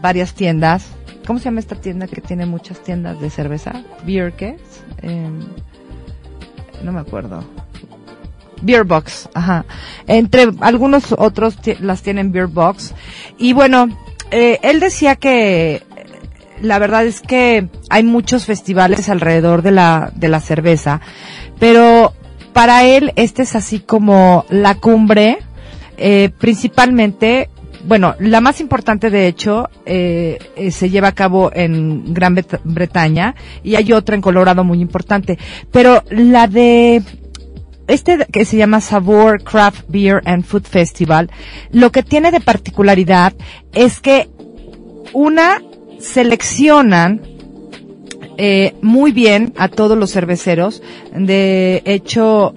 [SPEAKER 1] varias tiendas. ¿Cómo se llama esta tienda que tiene muchas tiendas de cerveza? Beer, no me acuerdo. Beer Box, ajá. Entre algunos otros las tienen Beer Box. Y bueno, eh, él decía que la verdad es que hay muchos festivales alrededor de la, de la cerveza, pero para él este es así como la cumbre, eh, principalmente, bueno, la más importante de hecho eh, eh, se lleva a cabo en Gran Bretaña y hay otra en Colorado muy importante, pero la de este que se llama Sabor Craft Beer and Food Festival, lo que tiene de particularidad es que una seleccionan eh, muy bien a todos los cerveceros. De hecho,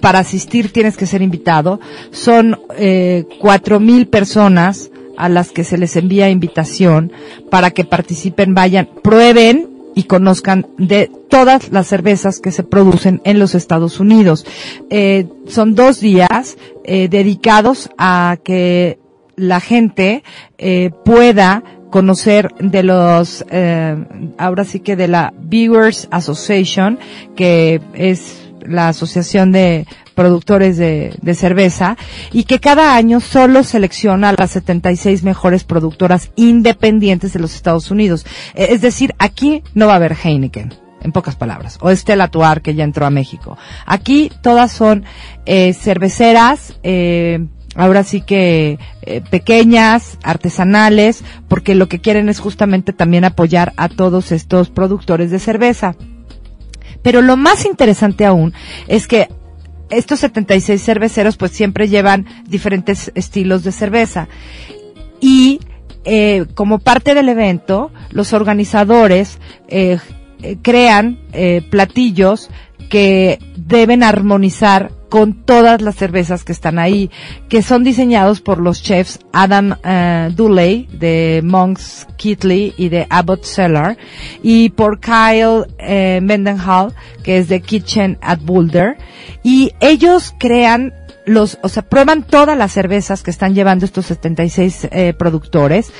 [SPEAKER 1] para asistir tienes que ser invitado. Son eh, cuatro mil personas a las que se les envía invitación para que participen, vayan, prueben y conozcan de todas las cervezas que se producen en los Estados Unidos. Eh, son dos días eh, dedicados a que la gente eh, pueda conocer de los, eh, ahora sí que de la Viewers Association, que es la asociación de productores de, cerveza, y que cada año solo selecciona a las 76 mejores productoras independientes de los Estados Unidos. Eh, Es decir, aquí no va a haber Heineken en pocas palabras, o Stella Tuar que ya entró a México. Aquí todas son eh, cerveceras, eh, ahora sí que eh, pequeñas, artesanales, porque lo que quieren es justamente también apoyar a todos estos productores de cerveza. Pero lo más interesante aún es que estos 76 cerveceros pues siempre llevan diferentes estilos de cerveza. Y eh, como parte del evento, los organizadores eh, eh, crean platillos que deben armonizar con todas las cervezas que están ahí, que son diseñados por los chefs Adam eh, Dooley de Monk's Kitley y de Abbott Cellar y por Kyle eh, Mendenhall que es de Kitchen at Boulder. Y ellos crean los, o sea, prueban todas las cervezas que están llevando estos 76 eh, productores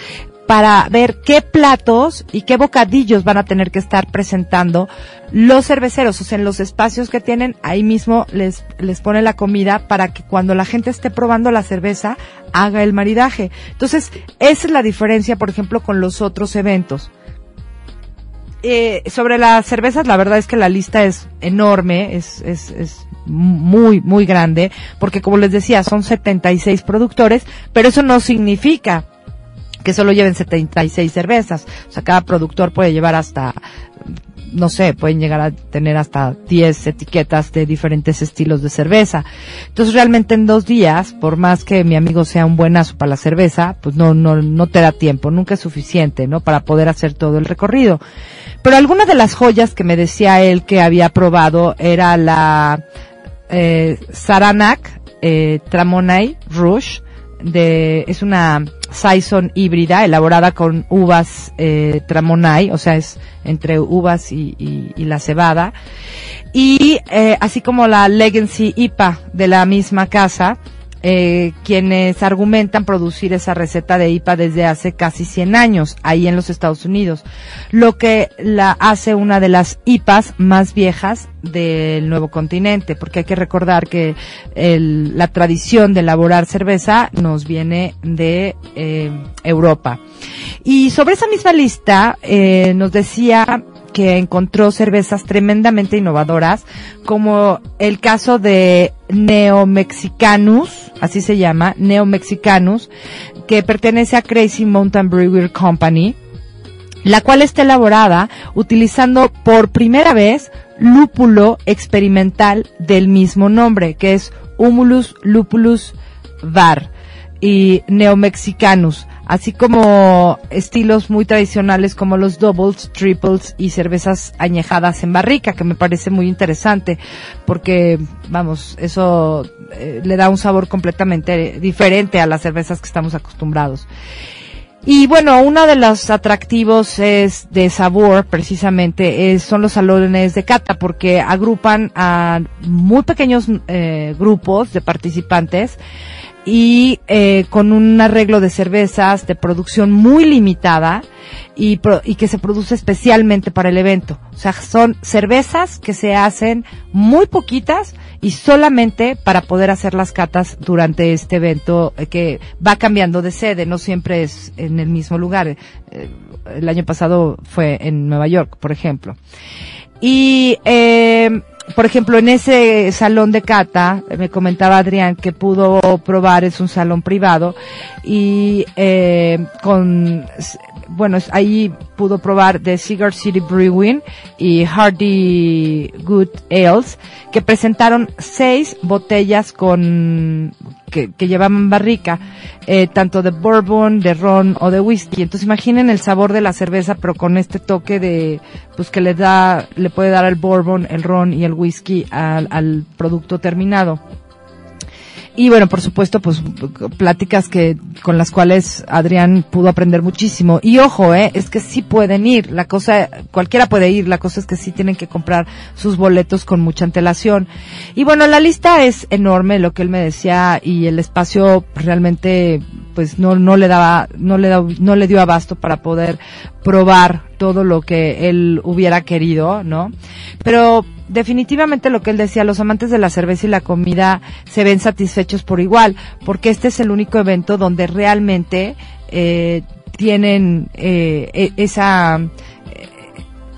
[SPEAKER 1] para ver qué platos y qué bocadillos van a tener que estar presentando los cerveceros, o sea, en los espacios que tienen, ahí mismo les, les pone la comida para que cuando la gente esté probando la cerveza, haga el maridaje. Entonces, esa es la diferencia, por ejemplo, con los otros eventos. Eh, sobre las cervezas, la verdad es que la lista es enorme, es, es, es muy, muy grande, porque como les decía, son 76 productores, pero eso no significa que solo lleven 76 cervezas. O sea, cada productor puede llevar hasta, no sé, pueden llegar a tener hasta 10 etiquetas de diferentes estilos de cerveza. Entonces realmente en dos días, por más que mi amigo sea un buenazo para la cerveza, pues no, no, no te da tiempo, nunca es suficiente, ¿no? Para poder hacer todo el recorrido. Pero alguna de las joyas que me decía él que había probado era la, eh, Saranac, eh, Tramonay Rouge, de, es una Saison híbrida elaborada con uvas eh, Tramonay, o sea, es entre uvas y, y- la cebada. Y eh, así como la Legacy IPA de la misma casa, eh, quienes argumentan producir esa receta de IPA desde hace casi 100 años, ahí en los Estados Unidos, lo que la hace una de las IPAs más viejas del nuevo continente, porque hay que recordar que el- la tradición de elaborar cerveza nos viene de eh, Europa. Y sobre esa misma lista eh, nos decía que encontró cervezas tremendamente innovadoras, como el caso de Neomexicanus, así se llama, Neomexicanus, que pertenece a Crazy Mountain Brewery Company, la cual está elaborada utilizando por primera vez lúpulo experimental del mismo nombre, que es Humulus lupulus var y Neomexicanus, así como estilos muy tradicionales como los doubles, triples y cervezas añejadas en barrica, que me parece muy interesante, porque, vamos, eso eh, le da un sabor completamente diferente a las cervezas que estamos acostumbrados. Y bueno, uno de los atractivos es de sabor, precisamente, son los salones de cata, porque agrupan a muy pequeños eh, grupos de participantes y eh, con un arreglo de cervezas de producción muy limitada y, pro- y que se produce especialmente para el evento. O sea, son cervezas que se hacen muy poquitas y solamente para poder hacer las catas durante este evento eh, que va cambiando de sede, no siempre es en el mismo lugar. Eh, el año pasado fue en Nueva York, por ejemplo. Y, eh, por ejemplo, en ese salón de cata, me comentaba Adrián que pudo probar, es un salón privado, y eh, con, bueno, ahí pudo probar de Cigar City Brewing y Hardy Good Ales, que presentaron seis botellas con, que, que llevaban barrica, eh, tanto de bourbon, de ron o de whisky. Entonces imaginen el sabor de la cerveza, pero con este toque de, pues que le da, le puede dar el bourbon, el ron y el whisky al, al producto terminado. Y bueno, por supuesto, pues pláticas que con las cuales Adrián pudo aprender muchísimo. Y ojo, eh, es que sí pueden ir. La cosa, cualquiera puede ir. La cosa es que sí tienen que comprar sus boletos con mucha antelación. Y bueno, la lista es enorme, lo que él me decía, y el espacio realmente, pues no, no le daba, no le da, no le dio abasto para poder probar todo lo que él hubiera querido, ¿no? Pero definitivamente lo que él decía, los amantes de la cerveza y la comida se ven satisfechos por igual, porque este es el único evento donde realmente eh, tienen eh, e- esa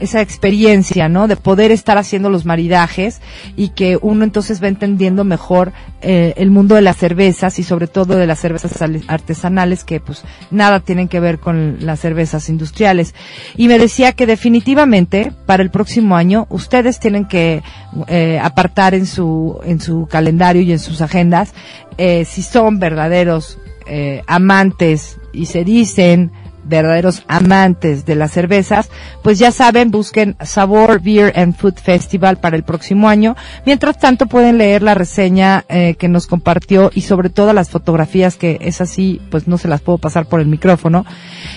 [SPEAKER 1] esa experiencia, ¿no? De poder estar haciendo los maridajes y que uno entonces va entendiendo mejor eh, el mundo de las cervezas y sobre todo de las cervezas al- artesanales que pues nada tienen que ver con las cervezas industriales. Y me decía que definitivamente para el próximo año ustedes tienen que eh, apartar en su en su calendario y en sus agendas eh, si son verdaderos eh, amantes y se dicen verdaderos amantes de las cervezas, pues ya saben, busquen Sabor Beer and Food Festival para el próximo año. Mientras tanto, pueden leer la reseña eh, que nos compartió y sobre todo las fotografías que es así, pues no se las puedo pasar por el micrófono,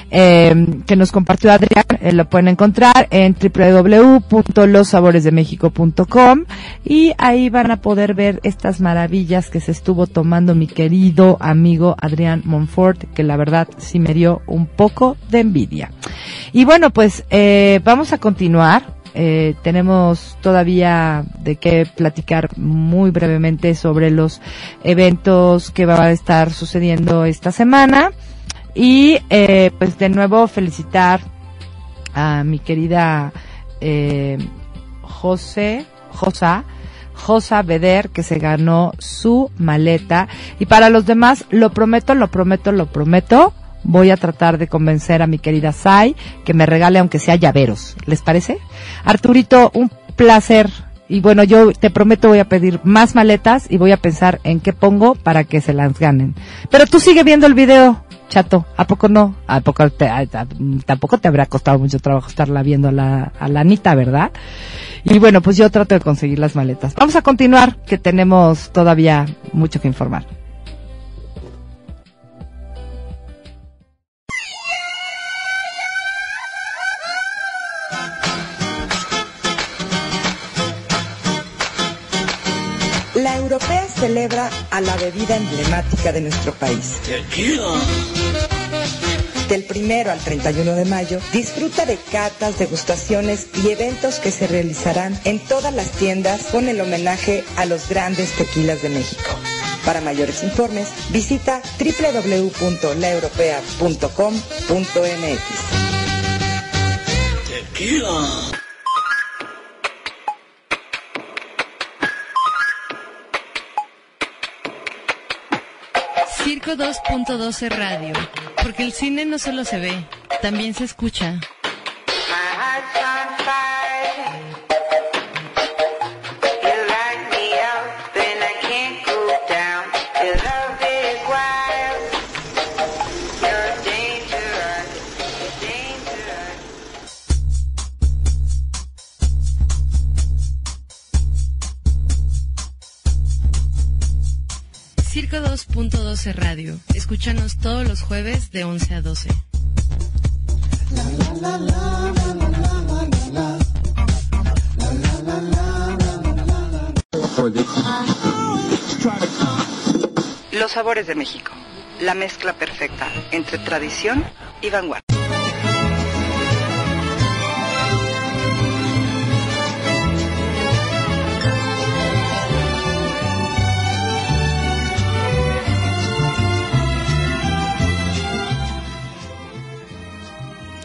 [SPEAKER 1] eh, que nos compartió Adrián. Eh, lo pueden encontrar en www.lossaboresdemexico.com y ahí van a poder ver estas maravillas que se estuvo tomando mi querido amigo Adrián Monfort, que la verdad sí me dio un poco de envidia. Y bueno, pues eh, vamos a continuar. Eh, tenemos todavía de qué platicar muy brevemente sobre los eventos que va a estar sucediendo esta semana. Y eh, pues de nuevo felicitar a mi querida eh, José, Josa, Josa Beder, que se ganó su maleta. Y para los demás, lo prometo, lo prometo, lo prometo. Voy a tratar de convencer a mi querida Sai que me regale aunque sea llaveros. ¿Les parece? Arturito, un placer. Y bueno, yo te prometo voy a pedir más maletas y voy a pensar en qué pongo para que se las ganen. Pero tú sigue viendo el video, chato. ¿A poco no? ¿A poco te, a- tampoco te habrá costado mucho trabajo estarla viendo a la, a la Anita, ¿verdad? Y bueno, pues yo trato de conseguir las maletas. Vamos a continuar, que tenemos todavía mucho que informar.
[SPEAKER 4] Celebra a la bebida emblemática de nuestro país. Del primero al 31 de mayo, disfruta de catas, degustaciones y eventos que se realizarán en todas las tiendas con el homenaje a los grandes tequilas de México. Para mayores informes, visita www.laeuropea.com.mx.
[SPEAKER 8] Circo 2.12 Radio, porque el cine no solo se ve, también se escucha. Circo 2.12 Radio, escúchanos todos los jueves de 11 a 12.
[SPEAKER 5] Los sabores de México. La mezcla perfecta entre tradición y vanguardia.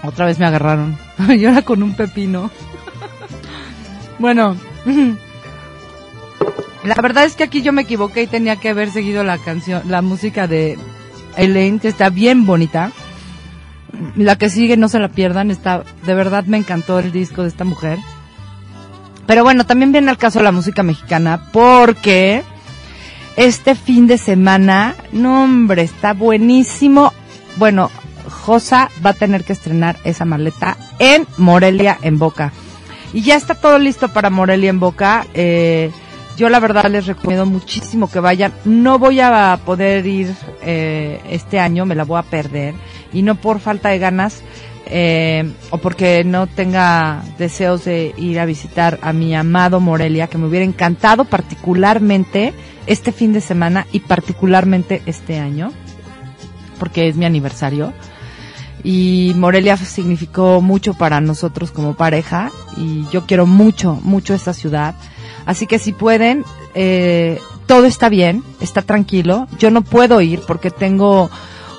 [SPEAKER 1] Otra vez me agarraron. *laughs* y ahora con un pepino. *laughs* bueno, *clears throat* la verdad es que aquí yo me equivoqué y tenía que haber seguido la canción, la música de Elaine, que está bien bonita. La que sigue, no se la pierdan, está, de verdad me encantó el disco de esta mujer. Pero bueno, también viene al caso la música mexicana, porque este fin de semana, no hombre, está buenísimo. Bueno, Va a tener que estrenar esa maleta en Morelia en Boca. Y ya está todo listo para Morelia en Boca. Eh, yo la verdad les recomiendo muchísimo que vayan. No voy a poder ir eh, este año, me la voy a perder. Y no por falta de ganas eh, o porque no tenga deseos de ir a visitar a mi amado Morelia, que me hubiera encantado particularmente este fin de semana y particularmente este año, porque es mi aniversario y Morelia significó mucho para nosotros como pareja y yo quiero mucho, mucho esta ciudad. Así que si pueden, eh, todo está bien, está tranquilo. Yo no puedo ir porque tengo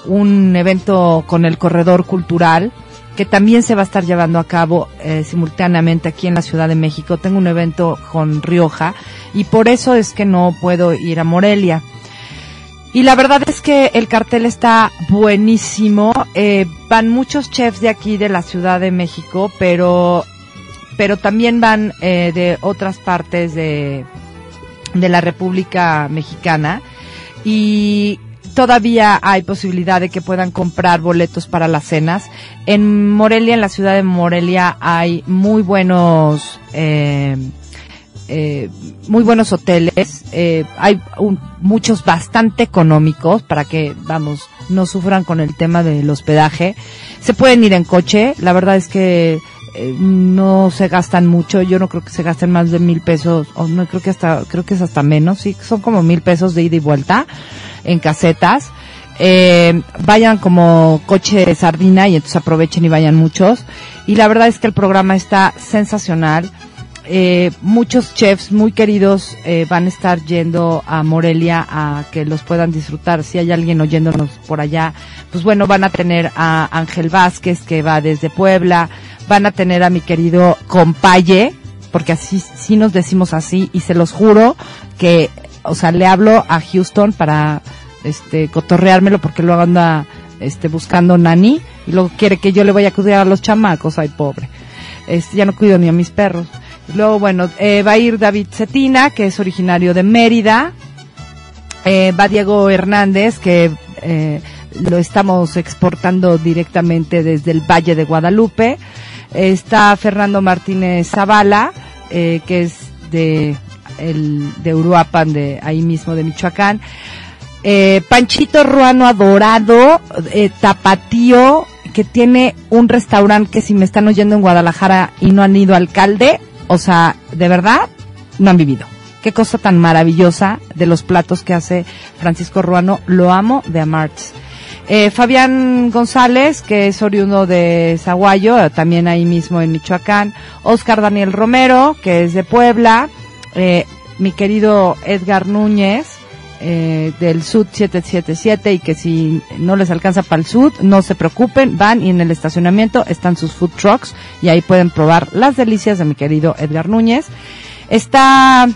[SPEAKER 1] un evento con el Corredor Cultural que también se va a estar llevando a cabo eh, simultáneamente aquí en la Ciudad de México. Tengo un evento con Rioja y por eso es que no puedo ir a Morelia. Y la verdad es que el cartel está buenísimo. Eh, van muchos chefs de aquí de la Ciudad de México, pero, pero también van eh, de otras partes de, de la República Mexicana. Y todavía hay posibilidad de que puedan comprar boletos para las cenas. En Morelia, en la ciudad de Morelia, hay muy buenos eh, eh, muy buenos hoteles, eh, hay muchos bastante económicos para que, vamos, no sufran con el tema del hospedaje. Se pueden ir en coche, la verdad es que eh, no se gastan mucho, yo no creo que se gasten más de mil pesos, o no creo que hasta, creo que es hasta menos, sí, son como mil pesos de ida y vuelta en casetas. Eh, vayan como coche de sardina y entonces aprovechen y vayan muchos. Y la verdad es que el programa está sensacional eh, muchos chefs muy queridos eh, van a estar yendo a Morelia a que los puedan disfrutar. Si hay alguien oyéndonos por allá, pues bueno, van a tener a Ángel Vázquez que va desde Puebla, van a tener a mi querido Compaye, porque así sí nos decimos así y se los juro que, o sea, le hablo a Houston para este cotorreármelo porque luego anda este buscando nani y luego quiere que yo le vaya a cuidar a los chamacos, ay pobre. Este, ya no cuido ni a mis perros. Luego, bueno, eh, va a ir David Cetina, que es originario de Mérida. Eh, va Diego Hernández, que eh, lo estamos exportando directamente desde el Valle de Guadalupe. está Fernando Martínez Zavala, que es de, el, de Uruapan, de ahí mismo de Michoacán. Panchito Ruano Adorado, Tapatío, que tiene un restaurante que si me están oyendo en Guadalajara y no han ido alcalde, o sea, de verdad, no han vivido. Qué cosa tan maravillosa de los platos que hace Francisco Ruano. Lo amo de Amarts. Eh, Fabián González, que es oriundo de Zaguayo, también ahí mismo en Michoacán. Oscar Daniel Romero, que es de Puebla. Eh, mi querido Edgar Núñez, eh, del Sud 777 y que si no les alcanza para el Sud, no se preocupen, van y en el estacionamiento están sus food trucks y ahí pueden probar las delicias de mi querido Edgar Núñez. Está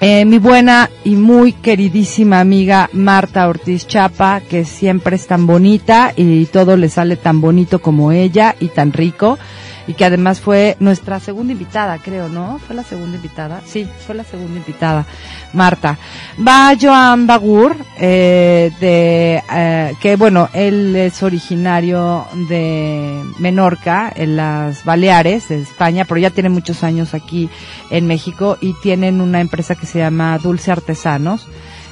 [SPEAKER 1] eh, mi buena y muy queridísima amiga Marta Ortiz Chapa, que siempre es tan bonita y todo le sale tan bonito como ella y tan rico y que además fue nuestra segunda invitada, creo, ¿no? ¿Fue la segunda invitada? Sí, fue la segunda invitada, Marta. Va Joan Bagur, eh, de, eh, que bueno, él es originario de Menorca, en las Baleares, de España, pero ya tiene muchos años aquí en México y tienen una empresa que se llama Dulce Artesanos.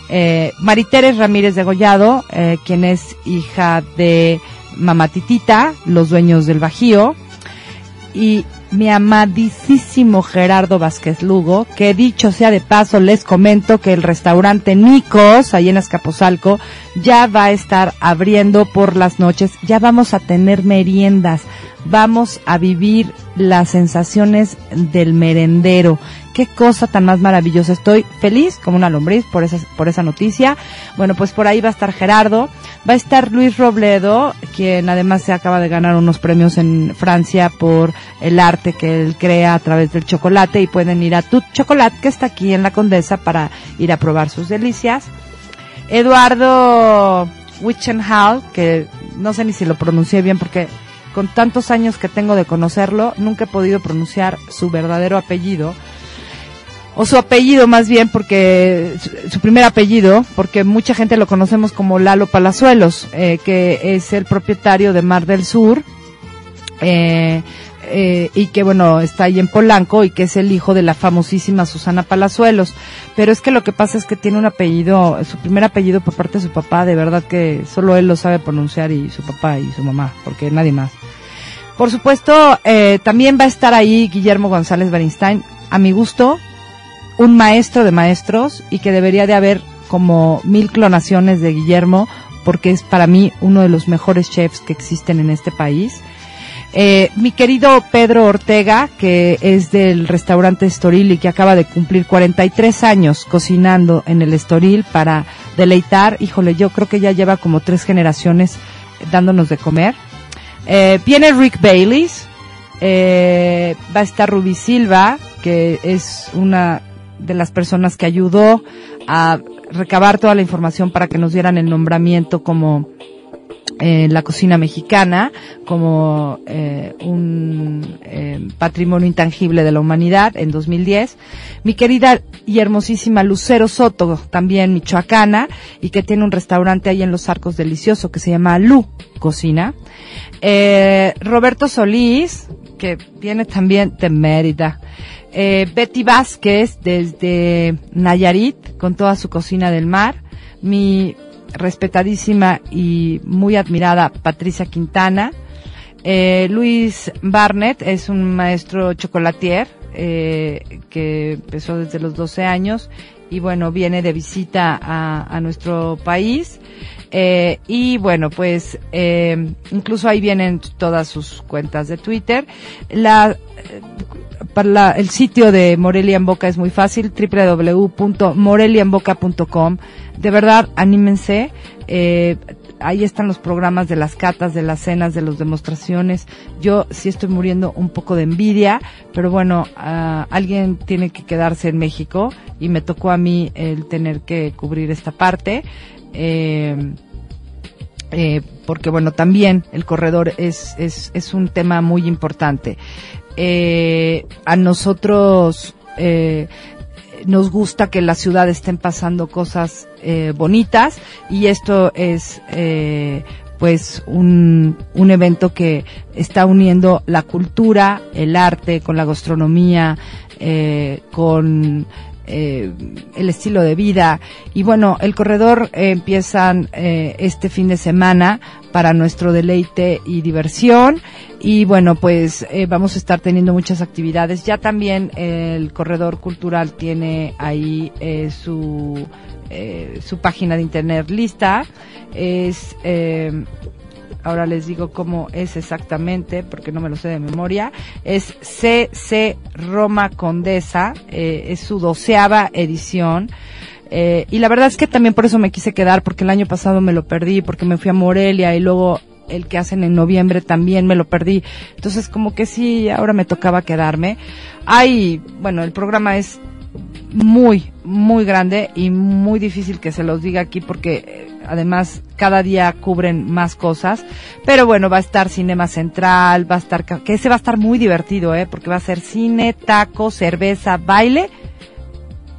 [SPEAKER 1] Eh, Mariteres Ramírez de Gollado, eh, quien es hija de Mamatitita, los dueños del Bajío, y mi amadísimo Gerardo Vázquez Lugo, que dicho sea de paso, les comento que el restaurante Nicos, ahí en Escapozalco, ya va a estar abriendo por las noches, ya vamos a tener meriendas. Vamos a vivir las sensaciones del merendero. Qué cosa tan más maravillosa. Estoy feliz como una lombriz por esa, por esa noticia. Bueno, pues por ahí va a estar Gerardo. Va a estar Luis Robledo, quien además se acaba de ganar unos premios en Francia por el arte que él crea a través del chocolate y pueden ir a Tut Chocolate, que está aquí en la Condesa, para ir a probar sus delicias. Eduardo Wichenhall, que no sé ni si lo pronuncié bien porque con tantos años que tengo de conocerlo, nunca he podido pronunciar su verdadero apellido. O su apellido más bien, porque su, primer apellido, porque mucha gente lo conocemos como Lalo Palazuelos, eh, que es el propietario de Mar del Sur, eh, eh, y que bueno, está ahí en Polanco y que es el hijo de la famosísima Susana Palazuelos. Pero es que lo que pasa es que tiene un apellido, su primer apellido por parte de su papá, de verdad que solo él lo sabe pronunciar y su papá y su mamá, porque nadie más. Por supuesto, eh, también va a estar ahí Guillermo González Bernstein, a mi gusto, un maestro de maestros y que debería de haber como mil clonaciones de Guillermo porque es para mí uno de los mejores chefs que existen en este país. Eh, mi querido Pedro Ortega, que es del restaurante Estoril y que acaba de cumplir 43 años cocinando en el Estoril para deleitar, híjole, yo creo que ya lleva como tres generaciones dándonos de comer. Eh, viene Rick Baileys, eh, va a estar Ruby Silva, que es una de las personas que ayudó a recabar toda la información para que nos dieran el nombramiento como la cocina mexicana como eh, un eh, patrimonio intangible de la humanidad en 2010. Mi querida y hermosísima Lucero Soto, también michoacana, y que tiene un restaurante ahí en Los Arcos delicioso que se llama Lu Cocina. Eh, Roberto Solís, que viene también de Mérida. Eh, Betty Vázquez desde Nayarit con toda su cocina del mar. Mi respetadísima y muy admirada Patricia Quintana. Eh, Luis Barnett es un maestro chocolatier eh, que empezó desde los 12 años y bueno, viene de visita a, nuestro país. Eh, y bueno, pues incluso ahí vienen todas sus cuentas de Twitter. La, la- el sitio de Morelia en Boca es muy fácil, www.moreliaenboca.com. De verdad, anímense. Eh, ahí están los programas de las catas, de las cenas, de las demostraciones. Yo sí estoy muriendo un poco de envidia, pero bueno, ah, alguien tiene que quedarse en México y me tocó a mí el tener que cubrir esta parte. Eh, eh, porque bueno, también el corredor es, es, es un tema muy importante. Eh, a nosotros eh, nos gusta que la ciudad estén pasando cosas eh, bonitas y esto es pues un, un evento que está uniendo la cultura, el arte con la gastronomía, con el estilo de vida. Y bueno, el corredor eh, empiezan este fin de semana para nuestro deleite y diversión. Y bueno, pues eh, vamos a estar teniendo muchas actividades. Ya también el corredor cultural tiene ahí eh, su, eh, su página de internet lista. Es eh, ahora les digo cómo es exactamente, porque no me lo sé de memoria, es CC Roma Condesa, eh, es su doceava edición. Eh, y la verdad es que también por eso me quise quedar, porque el año pasado me lo perdí, porque me fui a Morelia y luego el que hacen en noviembre también me lo perdí. Entonces como que sí, ahora me tocaba quedarme. Hay, bueno, el programa es muy, muy grande y muy difícil que se los diga aquí porque eh, además cada día cubren más cosas. Pero bueno, va a estar Cinema Central, va a estar, que ese va a estar muy divertido, eh, porque va a ser cine, taco, cerveza, baile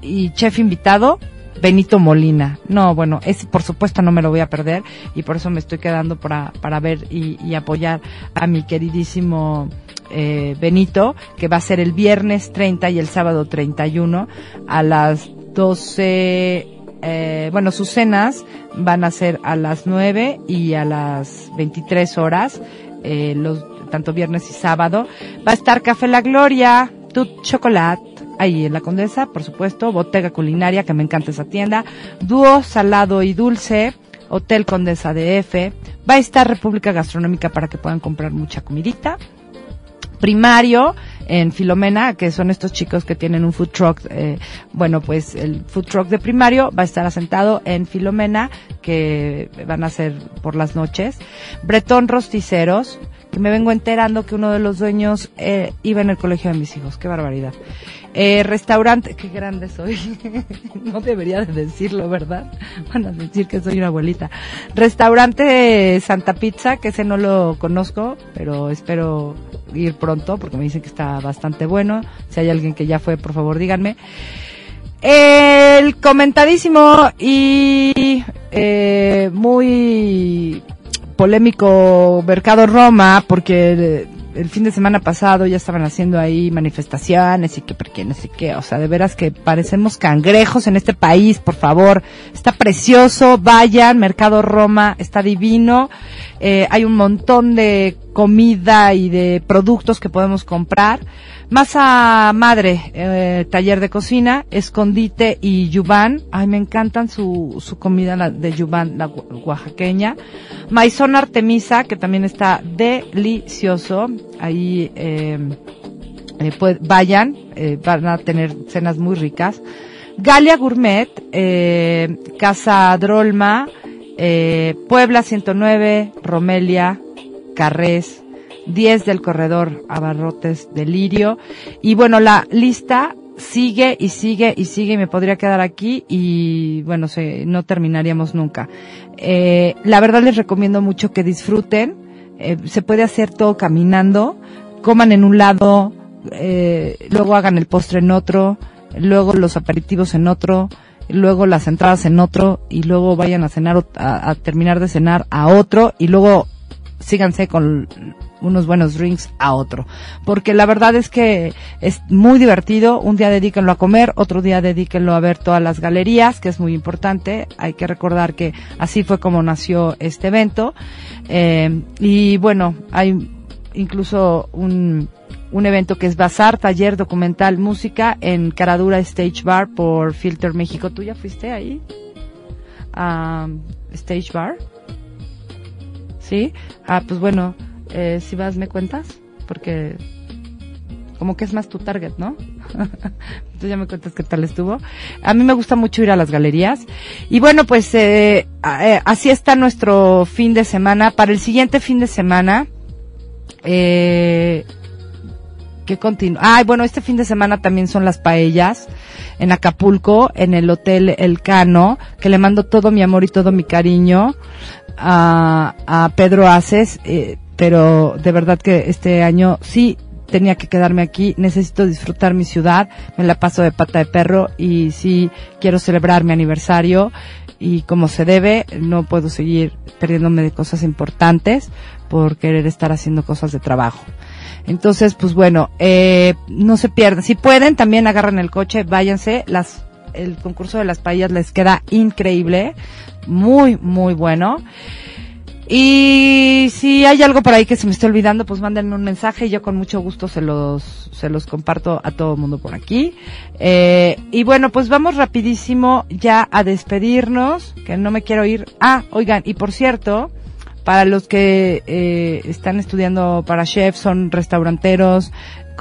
[SPEAKER 1] y chef invitado. Benito Molina. No, bueno, ese por supuesto no me lo voy a perder y por eso me estoy quedando para, para ver y, apoyar a mi queridísimo eh, Benito, que va a ser el viernes 30 y el sábado 31 a las 12, eh, bueno, sus cenas van a ser a las 9 y a las 23 horas, eh, los, tanto viernes y sábado. Va a estar Café La Gloria, Tut Chocolate, ahí en la Condesa, por supuesto, Botega Culinaria, que me encanta esa tienda, Dúo Salado y Dulce, Hotel Condesa de F. Va a estar República Gastronómica para que puedan comprar mucha comidita primario en Filomena, que son estos chicos que tienen un food truck. Eh, bueno, pues el food truck de primario va a estar asentado en Filomena, que van a ser por las noches. Bretón Rosticeros, que me vengo enterando que uno de los dueños eh, iba en el colegio de mis hijos. Qué barbaridad. Eh, restaurante, qué grande soy. *laughs* no debería de decirlo, ¿verdad? Van a decir que soy una abuelita. Restaurante Santa Pizza, que ese no lo conozco, pero espero ir pronto porque me dicen que está bastante bueno. Si hay alguien que ya fue, por favor, díganme. El comentadísimo y eh, muy polémico Mercado Roma, porque el fin de semana pasado ya estaban haciendo ahí manifestaciones y que por qué no sé qué, o sea, de veras que parecemos cangrejos en este país, por favor, está precioso, vayan, Mercado Roma está divino, eh, hay un montón de comida y de productos que podemos comprar. Masa madre, eh, taller de cocina, escondite y yubán. Ay, me encantan su, su comida de yubán, la oaxaqueña. Maizón Artemisa, que también está delicioso. Ahí, eh, eh pues, vayan, eh, van a tener cenas muy ricas. Galia Gourmet, eh, Casa Drolma, eh, Puebla 109, Romelia, Carrés, 10 del corredor Abarrotes Delirio. Y bueno, la lista sigue y sigue y sigue y me podría quedar aquí y bueno, se, no terminaríamos nunca. Eh, la verdad les recomiendo mucho que disfruten. Eh, se puede hacer todo caminando. Coman en un lado, eh, luego hagan el postre en otro, luego los aperitivos en otro, luego las entradas en otro y luego vayan a cenar, a, a terminar de cenar a otro y luego síganse con unos buenos drinks a otro. Porque la verdad es que es muy divertido. Un día dedíquenlo a comer, otro día dedíquenlo a ver todas las galerías, que es muy importante. Hay que recordar que así fue como nació este evento. Eh, y bueno, hay incluso un, un evento que es Bazar, Taller Documental Música en Caradura Stage Bar por Filter México. ¿Tú ya fuiste ahí? A Stage Bar. ¿Sí? Ah, pues bueno, eh, si vas me cuentas, porque como que es más tu target, ¿no? *laughs* Tú ya me cuentas qué tal estuvo. A mí me gusta mucho ir a las galerías. Y bueno, pues eh, eh, así está nuestro fin de semana. Para el siguiente fin de semana, eh, que continúa. Ah, bueno, este fin de semana también son las paellas en Acapulco, en el Hotel El Cano, que le mando todo mi amor y todo mi cariño a, a Pedro Aces. Eh, pero de verdad que este año sí tenía que quedarme aquí, necesito disfrutar mi ciudad, me la paso de pata de perro y sí quiero celebrar mi aniversario y como se debe, no puedo seguir perdiéndome de cosas importantes por querer estar haciendo cosas de trabajo. Entonces, pues bueno, eh, no se pierdan. Si pueden, también agarran el coche, váyanse. Las, el concurso de las paellas les queda increíble, muy, muy bueno. Y si hay algo por ahí que se me esté olvidando, pues mándenme un mensaje y yo con mucho gusto se los, se los comparto a todo el mundo por aquí. Eh, y bueno, pues vamos rapidísimo ya a despedirnos, que no me quiero ir. Ah, oigan, y por cierto, para los que eh, están estudiando para chefs, son restauranteros,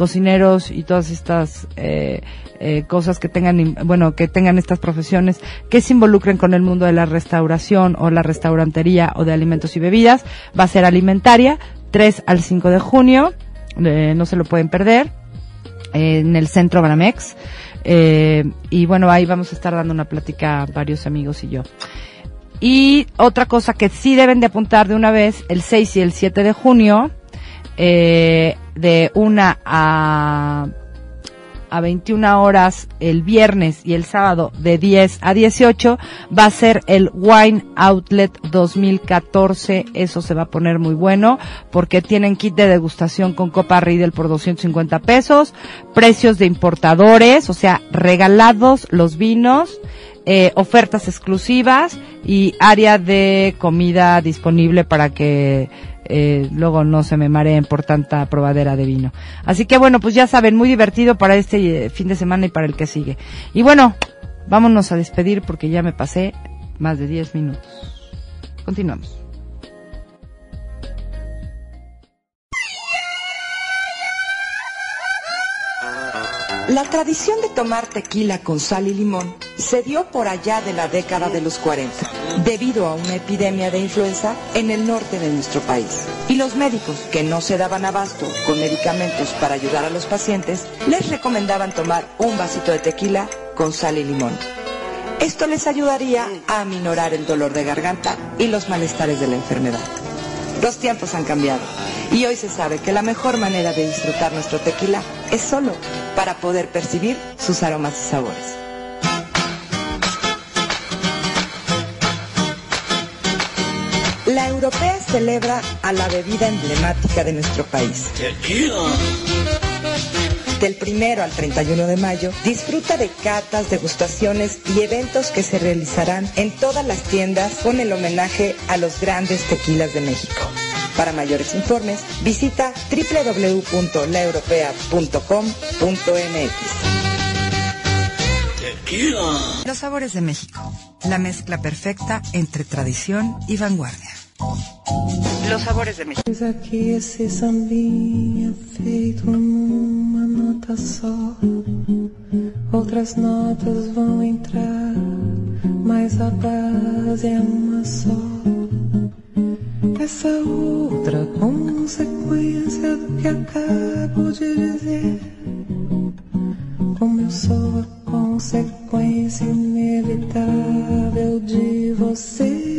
[SPEAKER 1] cocineros y todas estas eh, eh, cosas que tengan, bueno, que tengan estas profesiones, que se involucren con el mundo de la restauración o la restaurantería o de alimentos y bebidas. Va a ser alimentaria, 3 al 5 de junio, eh, no se lo pueden perder, en el centro Banamex. Y bueno, ahí vamos a estar dando una plática varios amigos y yo. Y otra cosa que sí deben de apuntar de una vez, el 6 y el 7 de junio, eh, de una a a 21 horas el viernes y el sábado de 10 a 18 va a ser el Wine Outlet 2014. Eso se va a poner muy bueno porque tienen kit de degustación con copa Riedel por 250 pesos, precios de importadores, o sea, regalados los vinos. Eh, ofertas exclusivas y área de comida disponible para que eh, luego no se me mareen por tanta probadera de vino. Así que bueno, pues ya saben, muy divertido para este eh, fin de semana y para el que sigue. Y bueno, vámonos a despedir porque ya me pasé más de 10 minutos. Continuamos.
[SPEAKER 4] La tradición de tomar tequila con sal y limón se dio por allá de la década de los 40, debido a una epidemia de influenza en el norte de nuestro país. Y los médicos, que no se daban abasto con medicamentos para ayudar a los pacientes, les recomendaban tomar un vasito de tequila con sal y limón. Esto les ayudaría a aminorar el dolor de garganta y los malestares de la enfermedad. Los tiempos han cambiado y hoy se sabe que la mejor manera de disfrutar nuestro tequila es solo para poder percibir sus aromas y sabores. La europea celebra a la bebida emblemática de nuestro país. Del primero al 31 de mayo, disfruta de catas, degustaciones y eventos que se realizarán en todas las tiendas con el homenaje a los grandes tequilas de México. Para mayores informes, visita www.laeuropea.com.mx.
[SPEAKER 3] Los sabores de México. La mezcla perfecta entre tradición y vanguardia.
[SPEAKER 5] Los sabores de México.
[SPEAKER 9] Mas aqui esse sambinha feito numa nota só. Outras notas vão entrar, mas a base é uma só. Essa outra consequência do que acabo de dizer. Como eu sou a consequência inevitável de você.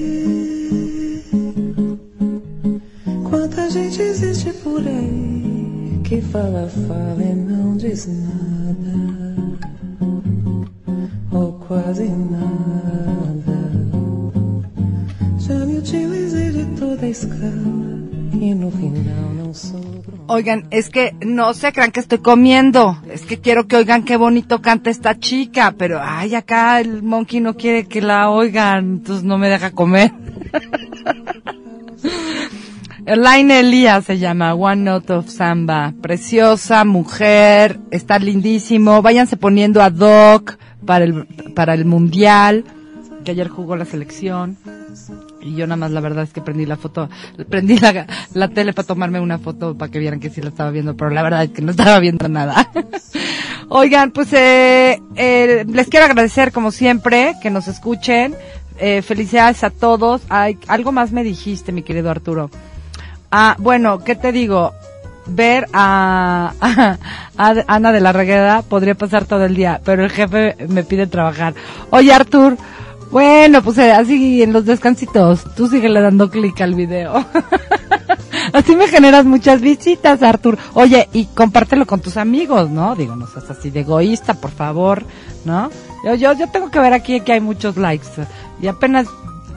[SPEAKER 9] Gente existe por aí que fala, fala e não diz nada, ou quase nada. Já me utilizei de toda a escala e no final não sobrou.
[SPEAKER 1] Oigan, es que no se crean que estoy comiendo. Es que quiero que oigan qué bonito canta esta chica. Pero, ay, acá el monkey no quiere que la oigan, entonces no me deja comer. *laughs* Elaine Elías se llama One Note of Samba. Preciosa, mujer, está lindísimo. Váyanse poniendo a Doc para el, para el mundial, que ayer jugó la selección. Y yo nada más la verdad es que prendí la foto, prendí la, la tele para tomarme una foto para que vieran que sí la estaba viendo, pero la verdad es que no estaba viendo nada. *laughs* Oigan, pues eh, eh, les quiero agradecer como siempre que nos escuchen. Eh, felicidades a todos. Ay, algo más me dijiste, mi querido Arturo. Ah, bueno, ¿qué te digo? Ver a, *laughs* a Ana de la Regueda podría pasar todo el día, pero el jefe me pide trabajar. Oye, Artur, bueno, pues eh, así en los descansitos, tú síguele dando clic al video. *laughs* así me generas muchas visitas, Artur. Oye, y compártelo con tus amigos, ¿no? Digo, no seas así de egoísta, por favor, ¿no? Yo, yo, yo tengo que ver aquí que hay muchos likes y apenas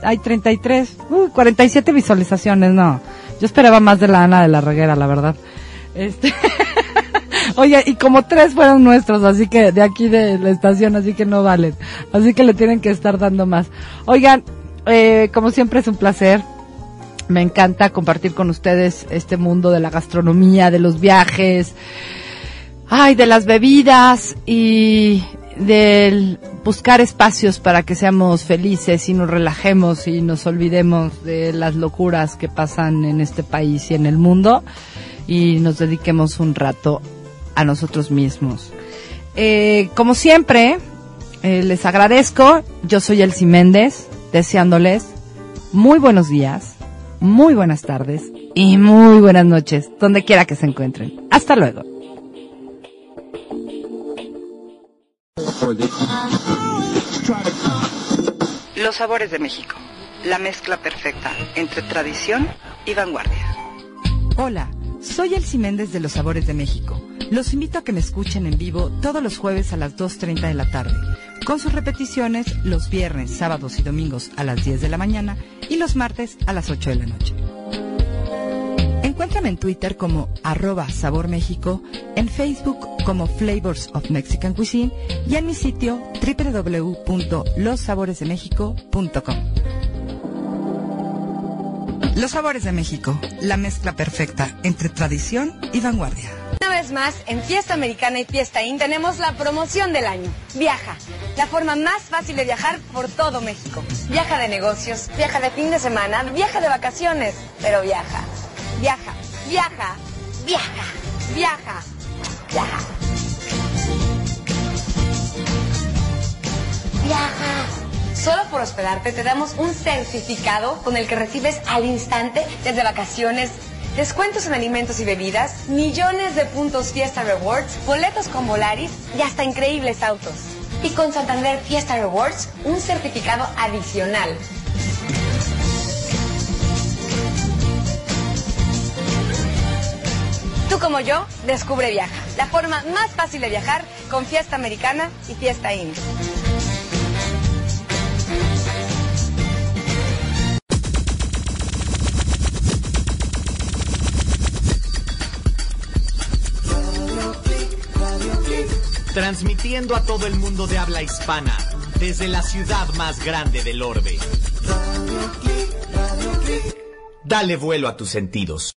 [SPEAKER 1] hay 33, uh, 47 visualizaciones, no. Yo esperaba más de la Ana de la Reguera, la verdad. Este. *laughs* Oye, y como tres fueron nuestros, así que de aquí de la estación, así que no valen. Así que le tienen que estar dando más. Oigan, eh, como siempre es un placer. Me encanta compartir con ustedes este mundo de la gastronomía, de los viajes, ay, de las bebidas y del buscar espacios para que seamos felices y nos relajemos y nos olvidemos de las locuras que pasan en este país y en el mundo y nos dediquemos un rato a nosotros mismos. Eh, como siempre, eh, les agradezco. Yo soy Elsie Méndez, deseándoles muy buenos días, muy buenas tardes y muy buenas noches, donde quiera que se encuentren. Hasta luego.
[SPEAKER 5] Los sabores de México. La mezcla perfecta entre tradición y vanguardia.
[SPEAKER 3] Hola, soy Elsie Méndez de Los Sabores de México. Los invito a que me escuchen en vivo todos los jueves a las 2.30 de la tarde, con sus repeticiones los viernes, sábados y domingos a las 10 de la mañana y los martes a las 8 de la noche. Encuéntrame en Twitter como arroba Sabor México, en Facebook como Flavors of Mexican Cuisine y en mi sitio www.lossaboresdemexico.com. Los Sabores de México, la mezcla perfecta entre tradición y vanguardia.
[SPEAKER 10] vez más, en Fiesta Americana y Fiesta In tenemos la promoción del año. Viaja, la forma más fácil de viajar por todo México. Viaja de negocios, viaja de fin de semana, viaja de vacaciones, pero viaja, viaja, viaja, viaja, viaja, viaja. Viaja. Solo por hospedarte te damos un certificado con el que recibes al instante desde vacaciones, descuentos en alimentos y bebidas, millones de puntos Fiesta Rewards, boletos con Volaris y hasta increíbles autos. Y con Santander Fiesta Rewards, un certificado adicional. Tú como yo, descubre Viaja, la forma más fácil de viajar con Fiesta Americana y Fiesta In.
[SPEAKER 6] Transmitiendo a todo el mundo de habla hispana, desde la ciudad más grande del orbe. Dale vuelo a tus sentidos.